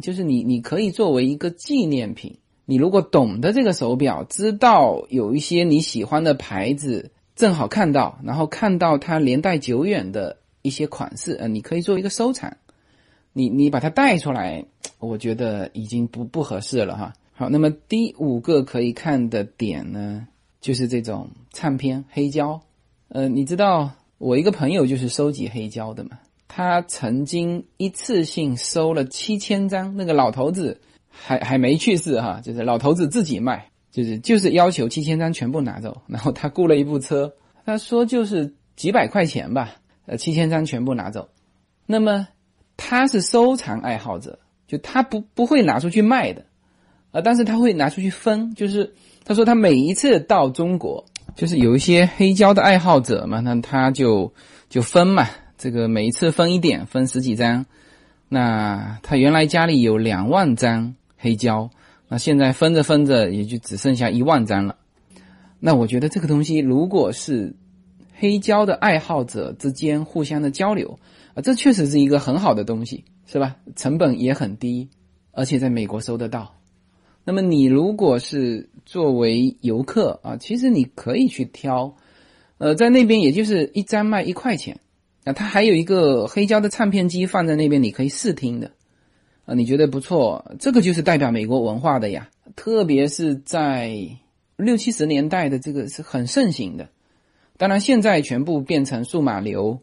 就是你你可以作为一个纪念品。你如果懂得这个手表，知道有一些你喜欢的牌子，正好看到，然后看到它年代久远的一些款式，呃，你可以做一个收藏。你你把它带出来，我觉得已经不不合适了哈。好，那么第五个可以看的点呢，就是这种唱片黑胶。呃，你知道我一个朋友就是收集黑胶的嘛，他曾经一次性收了七千张，那个老头子。还还没去世哈，就是老头子自己卖，就是就是要求七千张全部拿走，<laughs> 然后他雇了一部车，他说就是几百块钱吧，呃七千张全部拿走。那么他是收藏爱好者，就他不不会拿出去卖的，啊，但是他会拿出去分，就是他说他每一次到中国，就是有一些黑胶的爱好者嘛，那他就就分嘛，这个每一次分一点，分十几张。那他原来家里有两万张黑胶，那现在分着分着也就只剩下一万张了。那我觉得这个东西如果是黑胶的爱好者之间互相的交流啊，这确实是一个很好的东西，是吧？成本也很低，而且在美国收得到。那么你如果是作为游客啊，其实你可以去挑，呃，在那边也就是一张卖一块钱。啊，它还有一个黑胶的唱片机放在那边，你可以试听的。你觉得不错，这个就是代表美国文化的呀。特别是在六七十年代的这个是很盛行的。当然，现在全部变成数码流，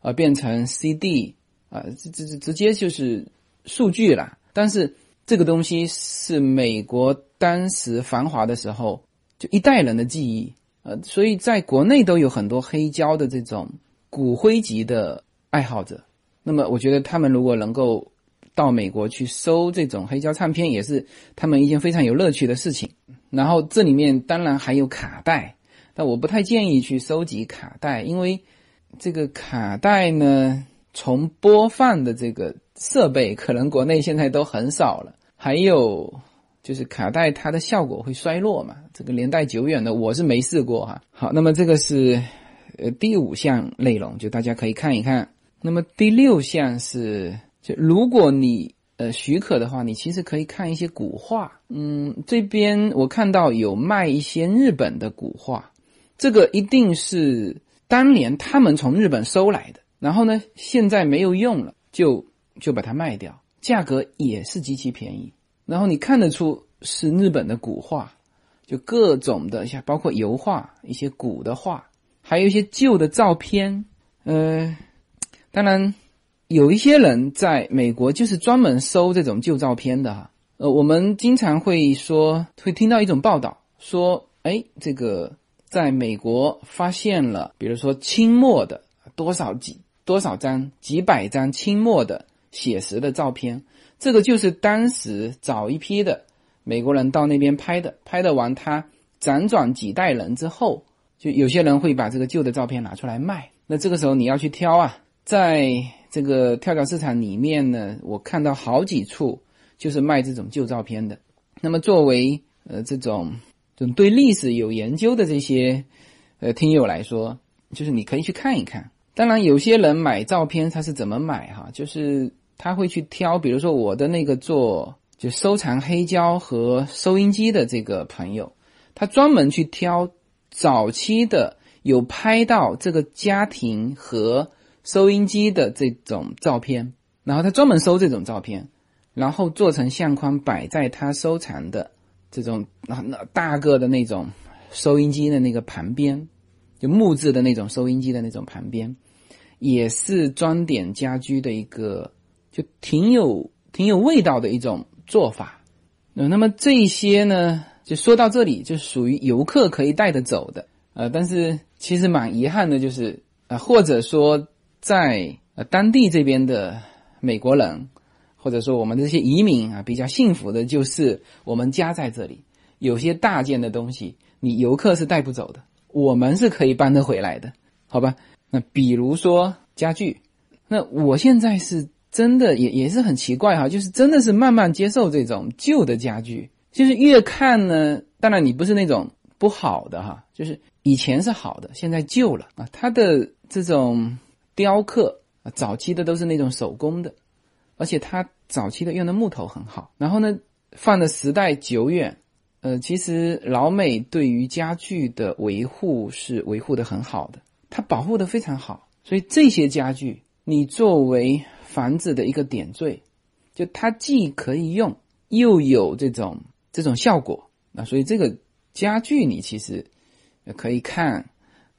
啊，变成 CD，啊，这这这直接就是数据了。但是这个东西是美国当时繁华的时候，就一代人的记忆，呃，所以在国内都有很多黑胶的这种骨灰级的爱好者。那么，我觉得他们如果能够到美国去收这种黑胶唱片，也是他们一件非常有乐趣的事情。然后这里面当然还有卡带，但我不太建议去收集卡带，因为这个卡带呢，从播放的这个设备，可能国内现在都很少了。还有就是卡带它的效果会衰落嘛，这个年代久远的我是没试过哈。好，那么这个是呃第五项内容，就大家可以看一看。那么第六项是，就如果你呃许可的话，你其实可以看一些古画。嗯，这边我看到有卖一些日本的古画，这个一定是当年他们从日本收来的，然后呢现在没有用了，就就把它卖掉，价格也是极其便宜。然后你看得出是日本的古画，就各种的像包括油画、一些古的画，还有一些旧的照片，呃。当然，有一些人在美国就是专门收这种旧照片的哈。呃，我们经常会说，会听到一种报道说，哎，这个在美国发现了，比如说清末的多少几多少张、几百张清末的写实的照片，这个就是当时早一批的美国人到那边拍的，拍的完他辗转几代人之后，就有些人会把这个旧的照片拿出来卖。那这个时候你要去挑啊。在这个跳蚤市场里面呢，我看到好几处就是卖这种旧照片的。那么作为呃这种这种对历史有研究的这些呃听友来说，就是你可以去看一看。当然，有些人买照片他是怎么买哈？就是他会去挑，比如说我的那个做就收藏黑胶和收音机的这个朋友，他专门去挑早期的有拍到这个家庭和。收音机的这种照片，然后他专门收这种照片，然后做成相框摆在他收藏的这种那那大个的那种收音机的那个旁边，就木质的那种收音机的那种旁边，也是装点家居的一个就挺有挺有味道的一种做法。那么这些呢，就说到这里就属于游客可以带得走的，呃，但是其实蛮遗憾的，就是啊，或者说。在呃当地这边的美国人，或者说我们这些移民啊，比较幸福的就是我们家在这里，有些大件的东西你游客是带不走的，我们是可以搬得回来的，好吧？那比如说家具，那我现在是真的也也是很奇怪哈，就是真的是慢慢接受这种旧的家具，就是越看呢，当然你不是那种不好的哈，就是以前是好的，现在旧了啊，它的这种。雕刻啊，早期的都是那种手工的，而且它早期的用的木头很好。然后呢，放的时代久远，呃，其实老美对于家具的维护是维护的很好的，它保护的非常好。所以这些家具，你作为房子的一个点缀，就它既可以用，又有这种这种效果。那所以这个家具你其实可以看。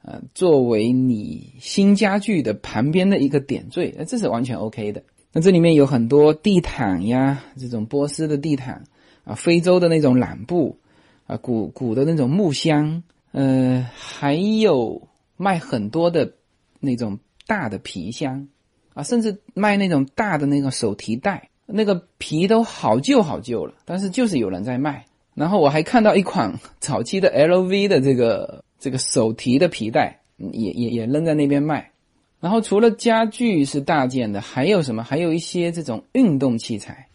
呃，作为你新家具的旁边的一个点缀，那这是完全 OK 的。那这里面有很多地毯呀，这种波斯的地毯啊，非洲的那种染布啊，古古的那种木箱，呃，还有卖很多的那种大的皮箱啊，甚至卖那种大的那个手提袋，那个皮都好旧好旧了，但是就是有人在卖。然后我还看到一款早期的 LV 的这个。这个手提的皮带也也也扔在那边卖，然后除了家具是大件的，还有什么？还有一些这种运动器材，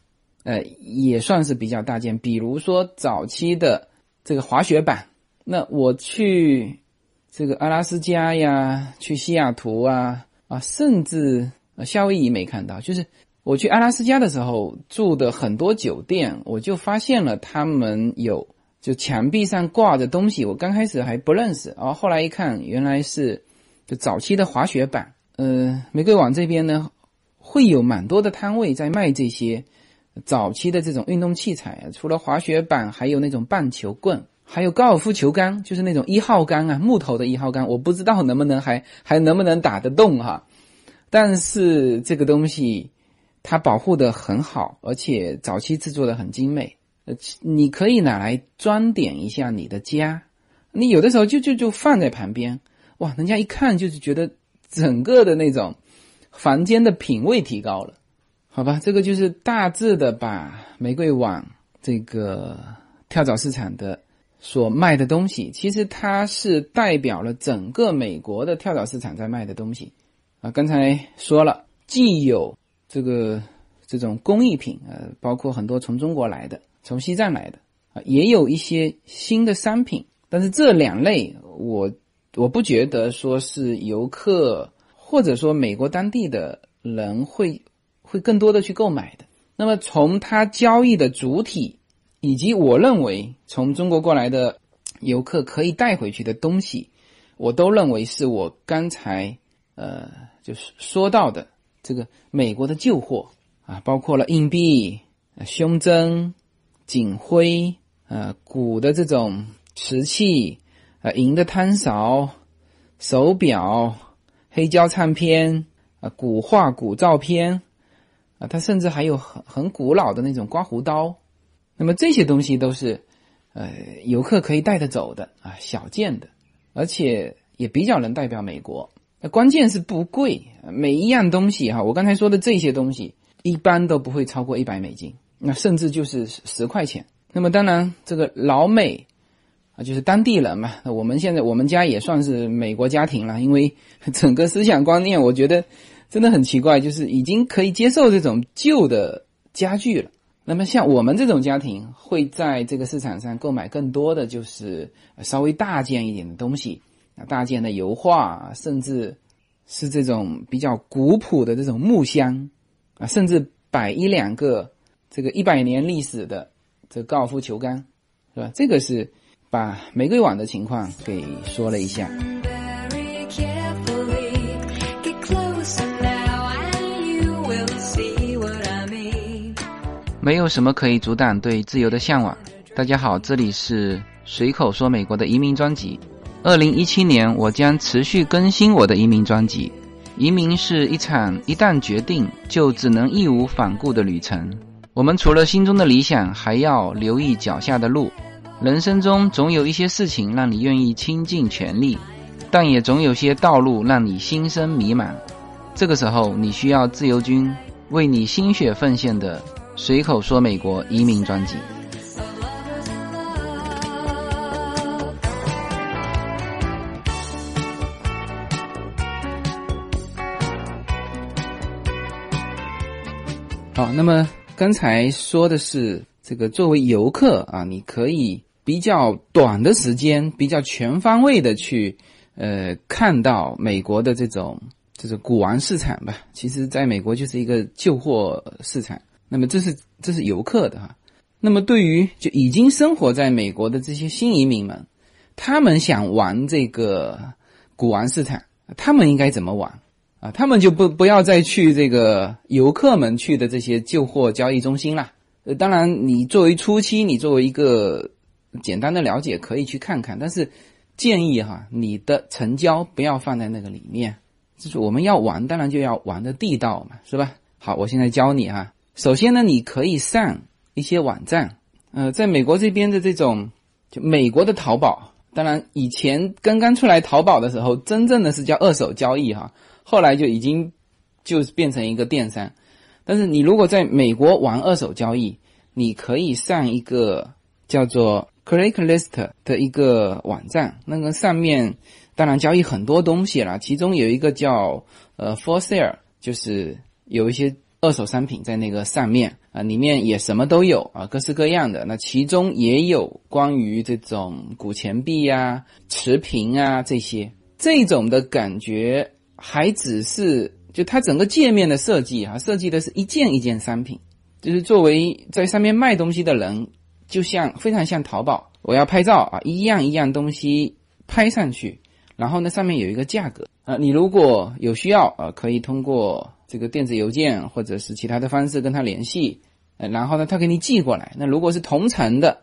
呃，也算是比较大件。比如说早期的这个滑雪板，那我去这个阿拉斯加呀，去西雅图啊啊，甚至夏威夷没看到。就是我去阿拉斯加的时候住的很多酒店，我就发现了他们有。就墙壁上挂着东西，我刚开始还不认识，然后后来一看，原来是就早期的滑雪板。呃，玫瑰网这边呢，会有蛮多的摊位在卖这些早期的这种运动器材，除了滑雪板，还有那种棒球棍，还有高尔夫球杆，就是那种一号杆啊，木头的一号杆，我不知道能不能还 <laughs> 还能不能打得动哈。但是这个东西它保护的很好，而且早期制作的很精美，呃，你可以拿来装点一下你的家。你有的时候就就就放在旁边，哇，人家一看就是觉得整个的那种房间的品味提高了。好吧，这个就是大致的把玫瑰网这个跳蚤市场的所卖的东西，其实它是代表了整个美国的跳蚤市场在卖的东西啊。刚才说了，既有这个这种工艺品，呃，包括很多从中国来的、从西藏来的啊，也有一些新的商品。但是这两类，我我不觉得说是游客或者说美国当地的人会。会更多的去购买的。那么从他交易的主体，以及我认为从中国过来的游客可以带回去的东西，我都认为是我刚才呃就是说到的这个美国的旧货啊，包括了硬币、胸针、警徽、呃古的这种瓷器、呃银的汤勺、手表、黑胶唱片、啊古画、古照片。啊，它甚至还有很很古老的那种刮胡刀，那么这些东西都是，呃，游客可以带着走的啊，小件的，而且也比较能代表美国。那关键是不贵，每一样东西哈，我刚才说的这些东西一般都不会超过一百美金，那甚至就是十块钱。那么当然，这个老美啊，就是当地人嘛，那我们现在我们家也算是美国家庭了，因为 <laughs> 整个思想观念，我觉得。真的很奇怪，就是已经可以接受这种旧的家具了。那么像我们这种家庭，会在这个市场上购买更多的就是稍微大件一点的东西啊，大件的油画，甚至是这种比较古朴的这种木箱啊，甚至摆一两个这个一百年历史的这高尔夫球杆，是吧？这个是把玫瑰网的情况给说了一下。没有什么可以阻挡对自由的向往。大家好，这里是随口说美国的移民专辑。二零一七年，我将持续更新我的移民专辑。移民是一场一旦决定就只能义无反顾的旅程。我们除了心中的理想，还要留意脚下的路。人生中总有一些事情让你愿意倾尽全力，但也总有些道路让你心生迷茫。这个时候，你需要自由军为你心血奉献的。随口说美国移民专辑。好，那么刚才说的是这个作为游客啊，你可以比较短的时间，比较全方位的去呃看到美国的这种就是古玩市场吧。其实，在美国就是一个旧货市场。那么这是这是游客的哈，那么对于就已经生活在美国的这些新移民们，他们想玩这个古玩市场，他们应该怎么玩啊？他们就不不要再去这个游客们去的这些旧货交易中心啦。呃，当然你作为初期，你作为一个简单的了解可以去看看，但是建议哈，你的成交不要放在那个里面。就是我们要玩，当然就要玩的地道嘛，是吧？好，我现在教你哈。首先呢，你可以上一些网站，呃，在美国这边的这种，就美国的淘宝，当然以前刚刚出来淘宝的时候，真正的是叫二手交易哈，后来就已经就是变成一个电商。但是你如果在美国玩二手交易，你可以上一个叫做 Craigslist 的一个网站，那个上面当然交易很多东西了，其中有一个叫呃 For Sale，就是有一些。二手商品在那个上面啊，里面也什么都有啊，各式各样的。那其中也有关于这种古钱币呀、瓷瓶啊这些，这种的感觉还只是就它整个界面的设计啊，设计的是一件一件商品，就是作为在上面卖东西的人，就像非常像淘宝，我要拍照啊，一样一样东西拍上去，然后呢上面有一个价格 <laughs> 啊，你如果有需要啊，可以通过。这个电子邮件或者是其他的方式跟他联系，呃然后呢，他给你寄过来。那如果是同城的，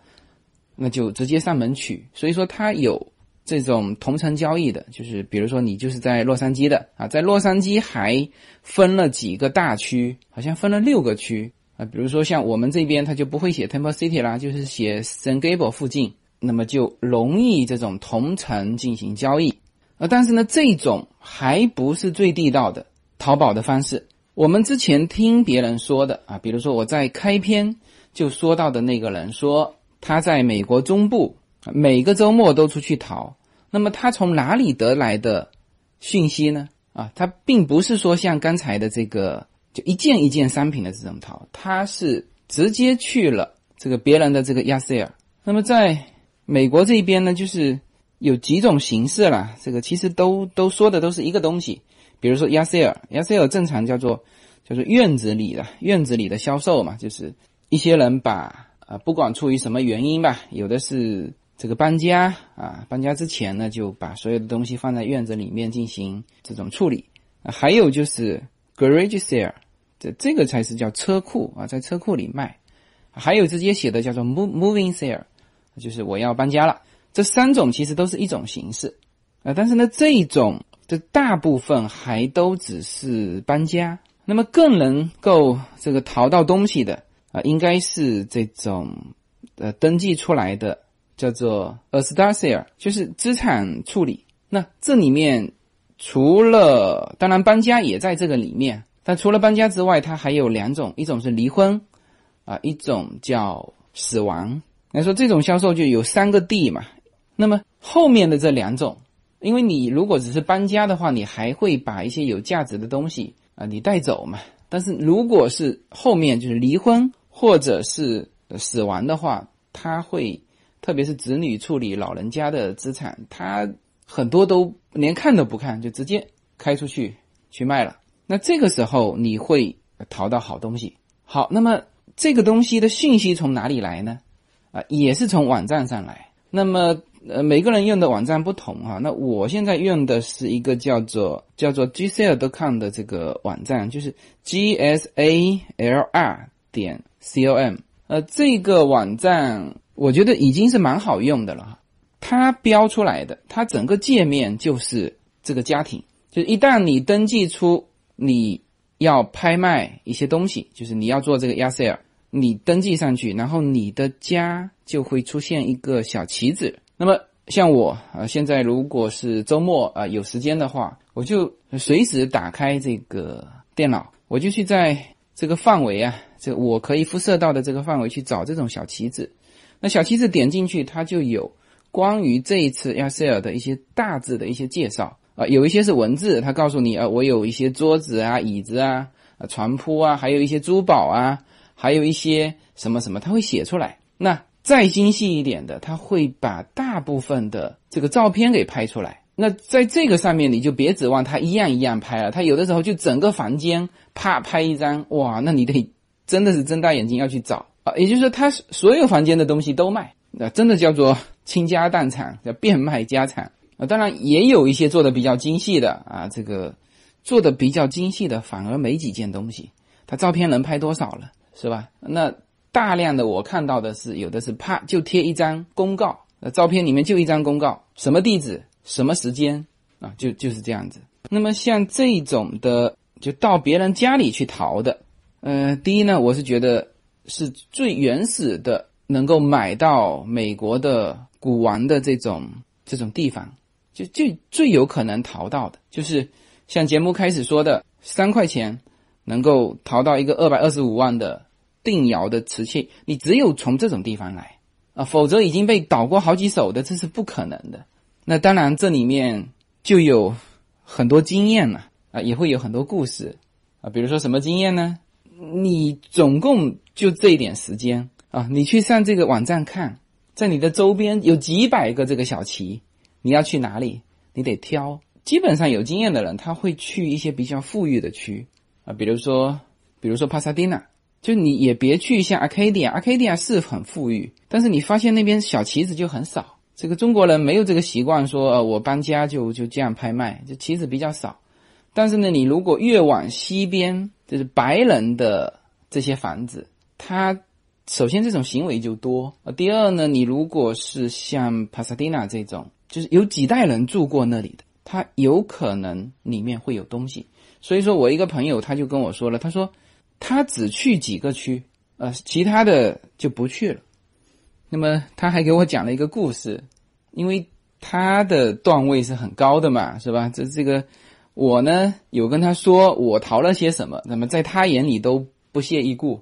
那就直接上门取。所以说，它有这种同城交易的，就是比如说你就是在洛杉矶的啊，在洛杉矶还分了几个大区，好像分了六个区啊。比如说像我们这边，他就不会写 Temple City 啦，就是写 san gable 附近，那么就容易这种同城进行交易。呃，但是呢，这种还不是最地道的淘宝的方式。我们之前听别人说的啊，比如说我在开篇就说到的那个人说，他在美国中部每个周末都出去淘。那么他从哪里得来的讯息呢？啊，他并不是说像刚才的这个就一件一件商品的这种淘，他是直接去了这个别人的这个亚塞尔。那么在美国这边呢，就是有几种形式啦，这个其实都都说的都是一个东西。比如说亚塞尔，亚塞尔正常叫做叫做院子里的院子里的销售嘛，就是一些人把啊不管出于什么原因吧，有的是这个搬家啊，搬家之前呢就把所有的东西放在院子里面进行这种处理，啊、还有就是 garage sale，这这个才是叫车库啊，在车库里卖，还有直接写的叫做 move moving sale，就是我要搬家了，这三种其实都是一种形式。啊，但是呢这一种。这大部分还都只是搬家，那么更能够这个淘到东西的啊，应该是这种呃登记出来的叫做 a s t a r sale，就是资产处理。那这里面除了当然搬家也在这个里面，但除了搬家之外，它还有两种，一种是离婚啊，一种叫死亡。来说这种销售就有三个 D 嘛，那么后面的这两种。因为你如果只是搬家的话，你还会把一些有价值的东西啊，你带走嘛。但是如果是后面就是离婚或者是死亡的话，他会，特别是子女处理老人家的资产，他很多都连看都不看，就直接开出去去卖了。那这个时候你会淘到好东西。好，那么这个东西的信息从哪里来呢？啊，也是从网站上来。那么。呃，每个人用的网站不同哈。那我现在用的是一个叫做叫做 gsale.com 的这个网站，就是 g s a l r 点 c o m。呃，这个网站我觉得已经是蛮好用的了。它标出来的，它整个界面就是这个家庭，就一旦你登记出你要拍卖一些东西，就是你要做这个亚塞尔，你登记上去，然后你的家就会出现一个小旗子。那么像我啊，现在如果是周末啊有时间的话，我就随时打开这个电脑，我就去在这个范围啊，这我可以辐射到的这个范围去找这种小旗子。那小旗子点进去，它就有关于这一次亚塞尔的一些大致的一些介绍啊，有一些是文字，它告诉你啊，我有一些桌子啊、椅子啊、啊床铺啊，还有一些珠宝啊，还有一些什么什么，它会写出来。那再精细一点的，他会把大部分的这个照片给拍出来。那在这个上面，你就别指望他一样一样拍了。他有的时候就整个房间啪拍一张，哇，那你得真的是睁大眼睛要去找也就是说，他所有房间的东西都卖，那真的叫做倾家荡产，叫变卖家产啊。当然也有一些做的比较精细的啊，这个做的比较精细的反而没几件东西，他照片能拍多少了，是吧？那。大量的我看到的是，有的是啪就贴一张公告，呃，照片里面就一张公告，什么地址，什么时间，啊，就就是这样子。那么像这种的，就到别人家里去淘的，呃，第一呢，我是觉得是最原始的能够买到美国的古玩的这种这种地方，就就最有可能淘到的，就是像节目开始说的，三块钱能够淘到一个二百二十五万的。定窑的瓷器，你只有从这种地方来啊，否则已经被倒过好几手的，这是不可能的。那当然，这里面就有很多经验了啊，也会有很多故事啊。比如说什么经验呢？你总共就这一点时间啊，你去上这个网站看，在你的周边有几百个这个小旗，你要去哪里？你得挑。基本上有经验的人，他会去一些比较富裕的区啊，比如说，比如说帕萨蒂娜。就你也别去像 Arcadia，Arcadia 是很富裕，但是你发现那边小旗子就很少。这个中国人没有这个习惯，说呃我搬家就就这样拍卖，就旗子比较少。但是呢，你如果越往西边，就是白人的这些房子他首先这种行为就多啊。第二呢，你如果是像帕萨蒂纳这种，就是有几代人住过那里的，他有可能里面会有东西。所以说我一个朋友他就跟我说了，他说他只去几个区，呃，其他的就不去了。那么他还给我讲了一个故事，因为他的段位是很高的嘛，是吧？这这个我呢有跟他说我淘了些什么，那么在他眼里都不屑一顾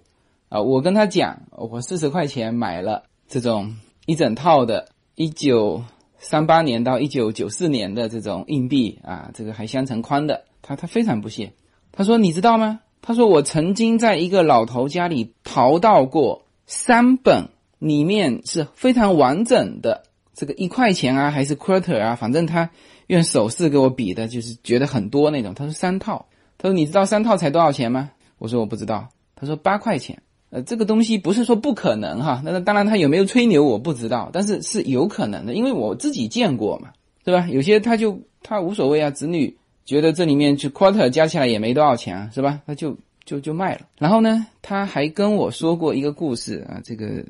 啊。我跟他讲，我四十块钱买了这种一整套的，一九三八年到一九九四年的这种硬币啊，这个还镶成宽的。他他非常不屑，他说你知道吗？他说我曾经在一个老头家里淘到过三本。里面是非常完整的，这个一块钱啊，还是 quarter 啊，反正他用手势给我比的，就是觉得很多那种。他说三套，他说你知道三套才多少钱吗？我说我不知道。他说八块钱。呃，这个东西不是说不可能哈，那当然他有没有吹牛我不知道，但是是有可能的，因为我自己见过嘛，对吧？有些他就他无所谓啊，子女觉得这里面就 quarter 加起来也没多少钱啊，是吧？他就就就卖了。然后呢，他还跟我说过一个故事啊，这个。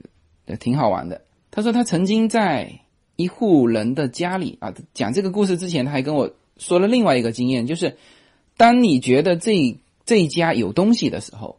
挺好玩的。他说他曾经在一户人的家里啊，讲这个故事之前，他还跟我说了另外一个经验，就是当你觉得这这一家有东西的时候，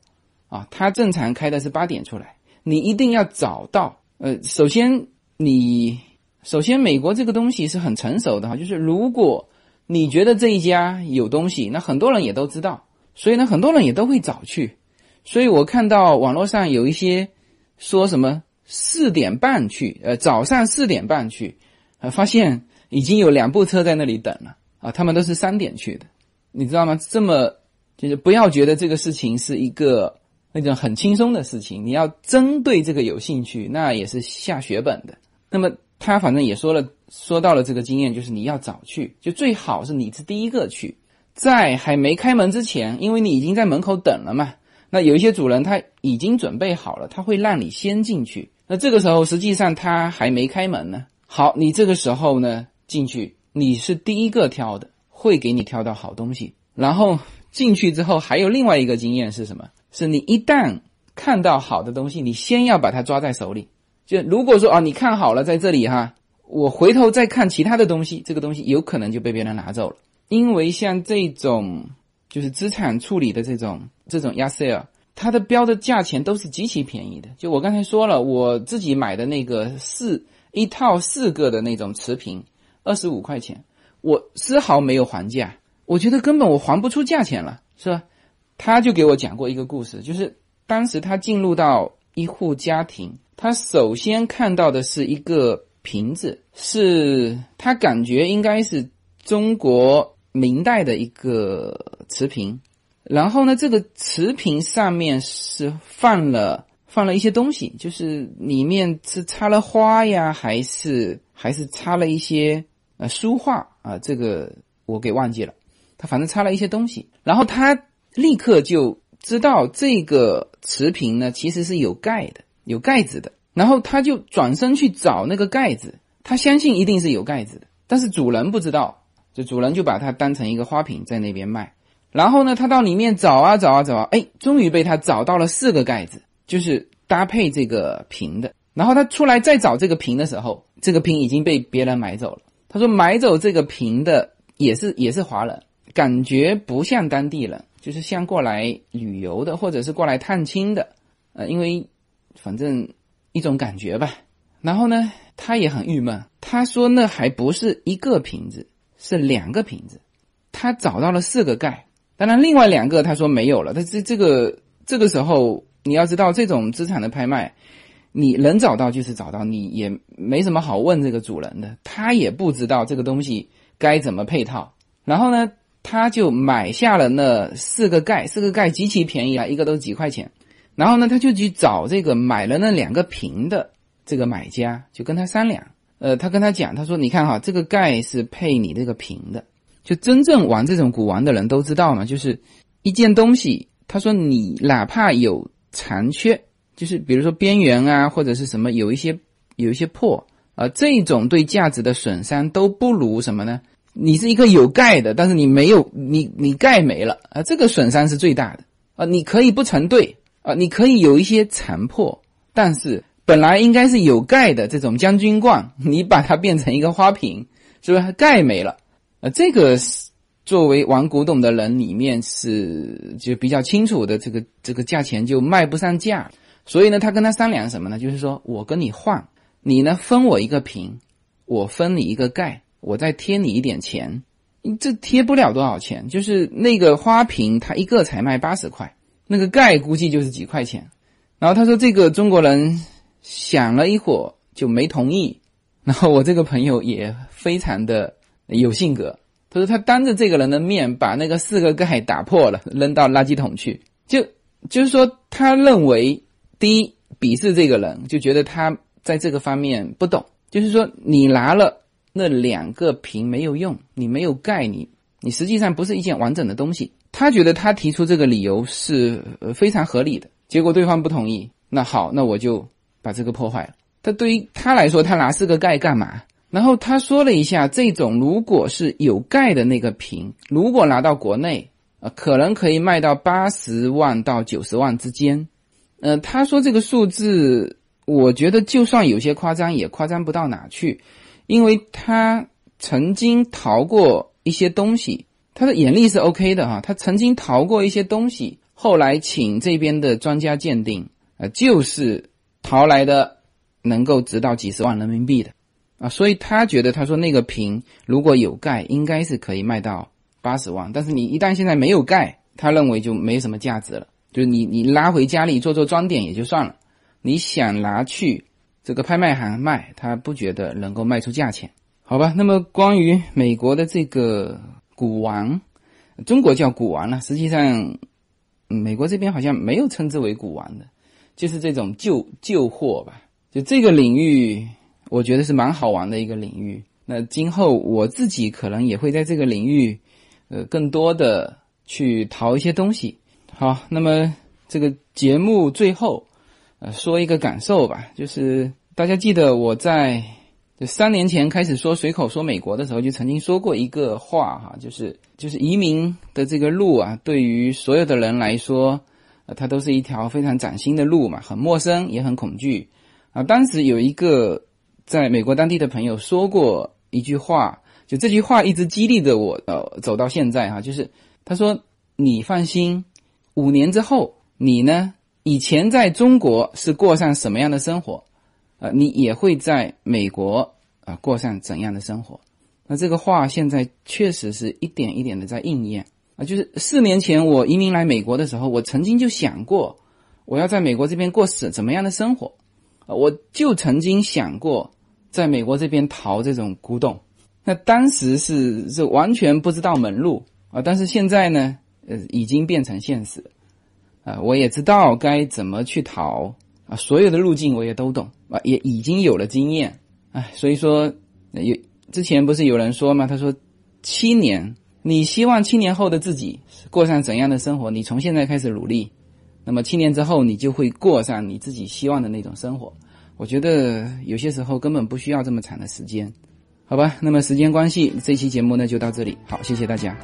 啊，他正常开的是八点出来，你一定要找到。呃，首先你首先美国这个东西是很成熟的哈，就是如果你觉得这一家有东西，那很多人也都知道，所以呢，很多人也都会找去。所以我看到网络上有一些说什么。四点半去，呃，早上四点半去，呃，发现已经有两部车在那里等了啊，他们都是三点去的，你知道吗？这么就是不要觉得这个事情是一个那种很轻松的事情，你要真对这个有兴趣，那也是下血本的。那么他反正也说了，说到了这个经验，就是你要早去，就最好是你是第一个去，在还没开门之前，因为你已经在门口等了嘛，那有一些主人他已经准备好了，他会让你先进去。那这个时候，实际上他还没开门呢。好，你这个时候呢进去，你是第一个挑的，会给你挑到好东西。然后进去之后，还有另外一个经验是什么？是你一旦看到好的东西，你先要把它抓在手里。就如果说啊，你看好了在这里哈，我回头再看其他的东西，这个东西有可能就被别人拿走了。因为像这种就是资产处理的这种这种压 sale。它的标的价钱都是极其便宜的，就我刚才说了，我自己买的那个四一套四个的那种瓷瓶，二十五块钱，我丝毫没有还价，我觉得根本我还不出价钱了，是吧？他就给我讲过一个故事，就是当时他进入到一户家庭，他首先看到的是一个瓶子，是他感觉应该是中国明代的一个瓷瓶。然后呢，这个瓷瓶上面是放了放了一些东西，就是里面是插了花呀，还是还是插了一些呃书画啊？这个我给忘记了。他反正插了一些东西，然后他立刻就知道这个瓷瓶呢其实是有盖的，有盖子的。然后他就转身去找那个盖子，他相信一定是有盖子的，但是主人不知道，就主人就把它当成一个花瓶在那边卖。然后呢，他到里面找啊找啊找啊，哎，终于被他找到了四个盖子，就是搭配这个瓶的。然后他出来再找这个瓶的时候，这个瓶已经被别人买走了。他说买走这个瓶的也是也是华人，感觉不像当地人，就是像过来旅游的或者是过来探亲的，呃，因为反正一种感觉吧。然后呢，他也很郁闷，他说那还不是一个瓶子，是两个瓶子，他找到了四个盖。当然，另外两个他说没有了。他这这个这个时候，你要知道，这种资产的拍卖，你能找到就是找到，你也没什么好问这个主人的，他也不知道这个东西该怎么配套。然后呢，他就买下了那四个盖，四个盖极其便宜啊，一个都几块钱。然后呢，他就去找这个买了那两个瓶的这个买家，就跟他商量。呃，他跟他讲，他说：“你看哈，这个盖是配你这个瓶的。”就真正玩这种古玩的人都知道嘛，就是一件东西，他说你哪怕有残缺，就是比如说边缘啊，或者是什么有一些有一些破啊，这种对价值的损伤都不如什么呢？你是一个有盖的，但是你没有你你盖没了啊，这个损伤是最大的啊。你可以不成对啊，你可以有一些残破，但是本来应该是有盖的这种将军罐，<laughs> 你把它变成一个花瓶，是不是盖没了？啊，这个是作为玩古董的人里面是就比较清楚的，这个这个价钱就卖不上价。所以呢，他跟他商量什么呢？就是说我跟你换，你呢分我一个瓶，我分你一个盖，我再贴你一点钱。这贴不了多少钱，就是那个花瓶，它一个才卖八十块，那个盖估计就是几块钱。然后他说这个中国人想了一会儿就没同意。然后我这个朋友也非常的有性格，他说他当着这个人的面把那个四个盖打破了，扔到垃圾桶去。就就是说，他认为第一鄙视这个人，就觉得他在这个方面不懂。就是说，你拿了。那两个瓶没有用，你没有盖，你你实际上不是一件完整的东西。他觉得他提出这个理由是非常合理的，结果对方不同意。那好，那我就把这个破坏了。他对于他来说，他拿四个盖干嘛？然后他说了一下，这种如果是有盖的那个瓶，如果拿到国内，呃，可能可以卖到八十万到九十万之间。呃，他说这个数字，我觉得就算有些夸张，也夸张不到哪去。因为他曾经淘过一些东西，他的眼力是 OK 的哈。他曾经淘过一些东西，后来请这边的专家鉴定，呃，就是淘来的能够值到几十万人民币的啊。所以他觉得，他说那个瓶如果有盖，应该是可以卖到八十万。但是你一旦现在没有盖，他认为就没什么价值了。就是你你拉回家里做做装点也就算了，你想拿去。这个拍卖行卖，他不觉得能够卖出价钱，好吧？那么关于美国的这个古玩，中国叫古玩了，实际上，美国这边好像没有称之为古玩的，就是这种旧旧货吧。就这个领域，我觉得是蛮好玩的一个领域。那今后我自己可能也会在这个领域，呃，更多的去淘一些东西。好，那么这个节目最后，呃，说一个感受吧，就是。大家记得我在就三年前开始说随口说美国的时候，就曾经说过一个话哈，就是就是移民的这个路啊，对于所有的人来说，呃，它都是一条非常崭新的路嘛，很陌生也很恐惧啊。当时有一个在美国当地的朋友说过一句话，就这句话一直激励着我呃走到现在哈，就是他说你放心，五年之后你呢，以前在中国是过上什么样的生活？呃，你也会在美国啊过上怎样的生活？那这个话现在确实是一点一点的在应验啊。就是四年前我移民来美国的时候，我曾经就想过我要在美国这边过什怎么样的生活啊，我就曾经想过在美国这边淘这种古董。那当时是是完全不知道门路啊，但是现在呢，呃，已经变成现实啊，我也知道该怎么去淘。啊，所有的路径我也都懂啊，也已经有了经验，哎，所以说有之前不是有人说吗？他说七年，你希望七年后的自己过上怎样的生活？你从现在开始努力，那么七年之后你就会过上你自己希望的那种生活。我觉得有些时候根本不需要这么长的时间，好吧？那么时间关系，这期节目呢就到这里，好，谢谢大家。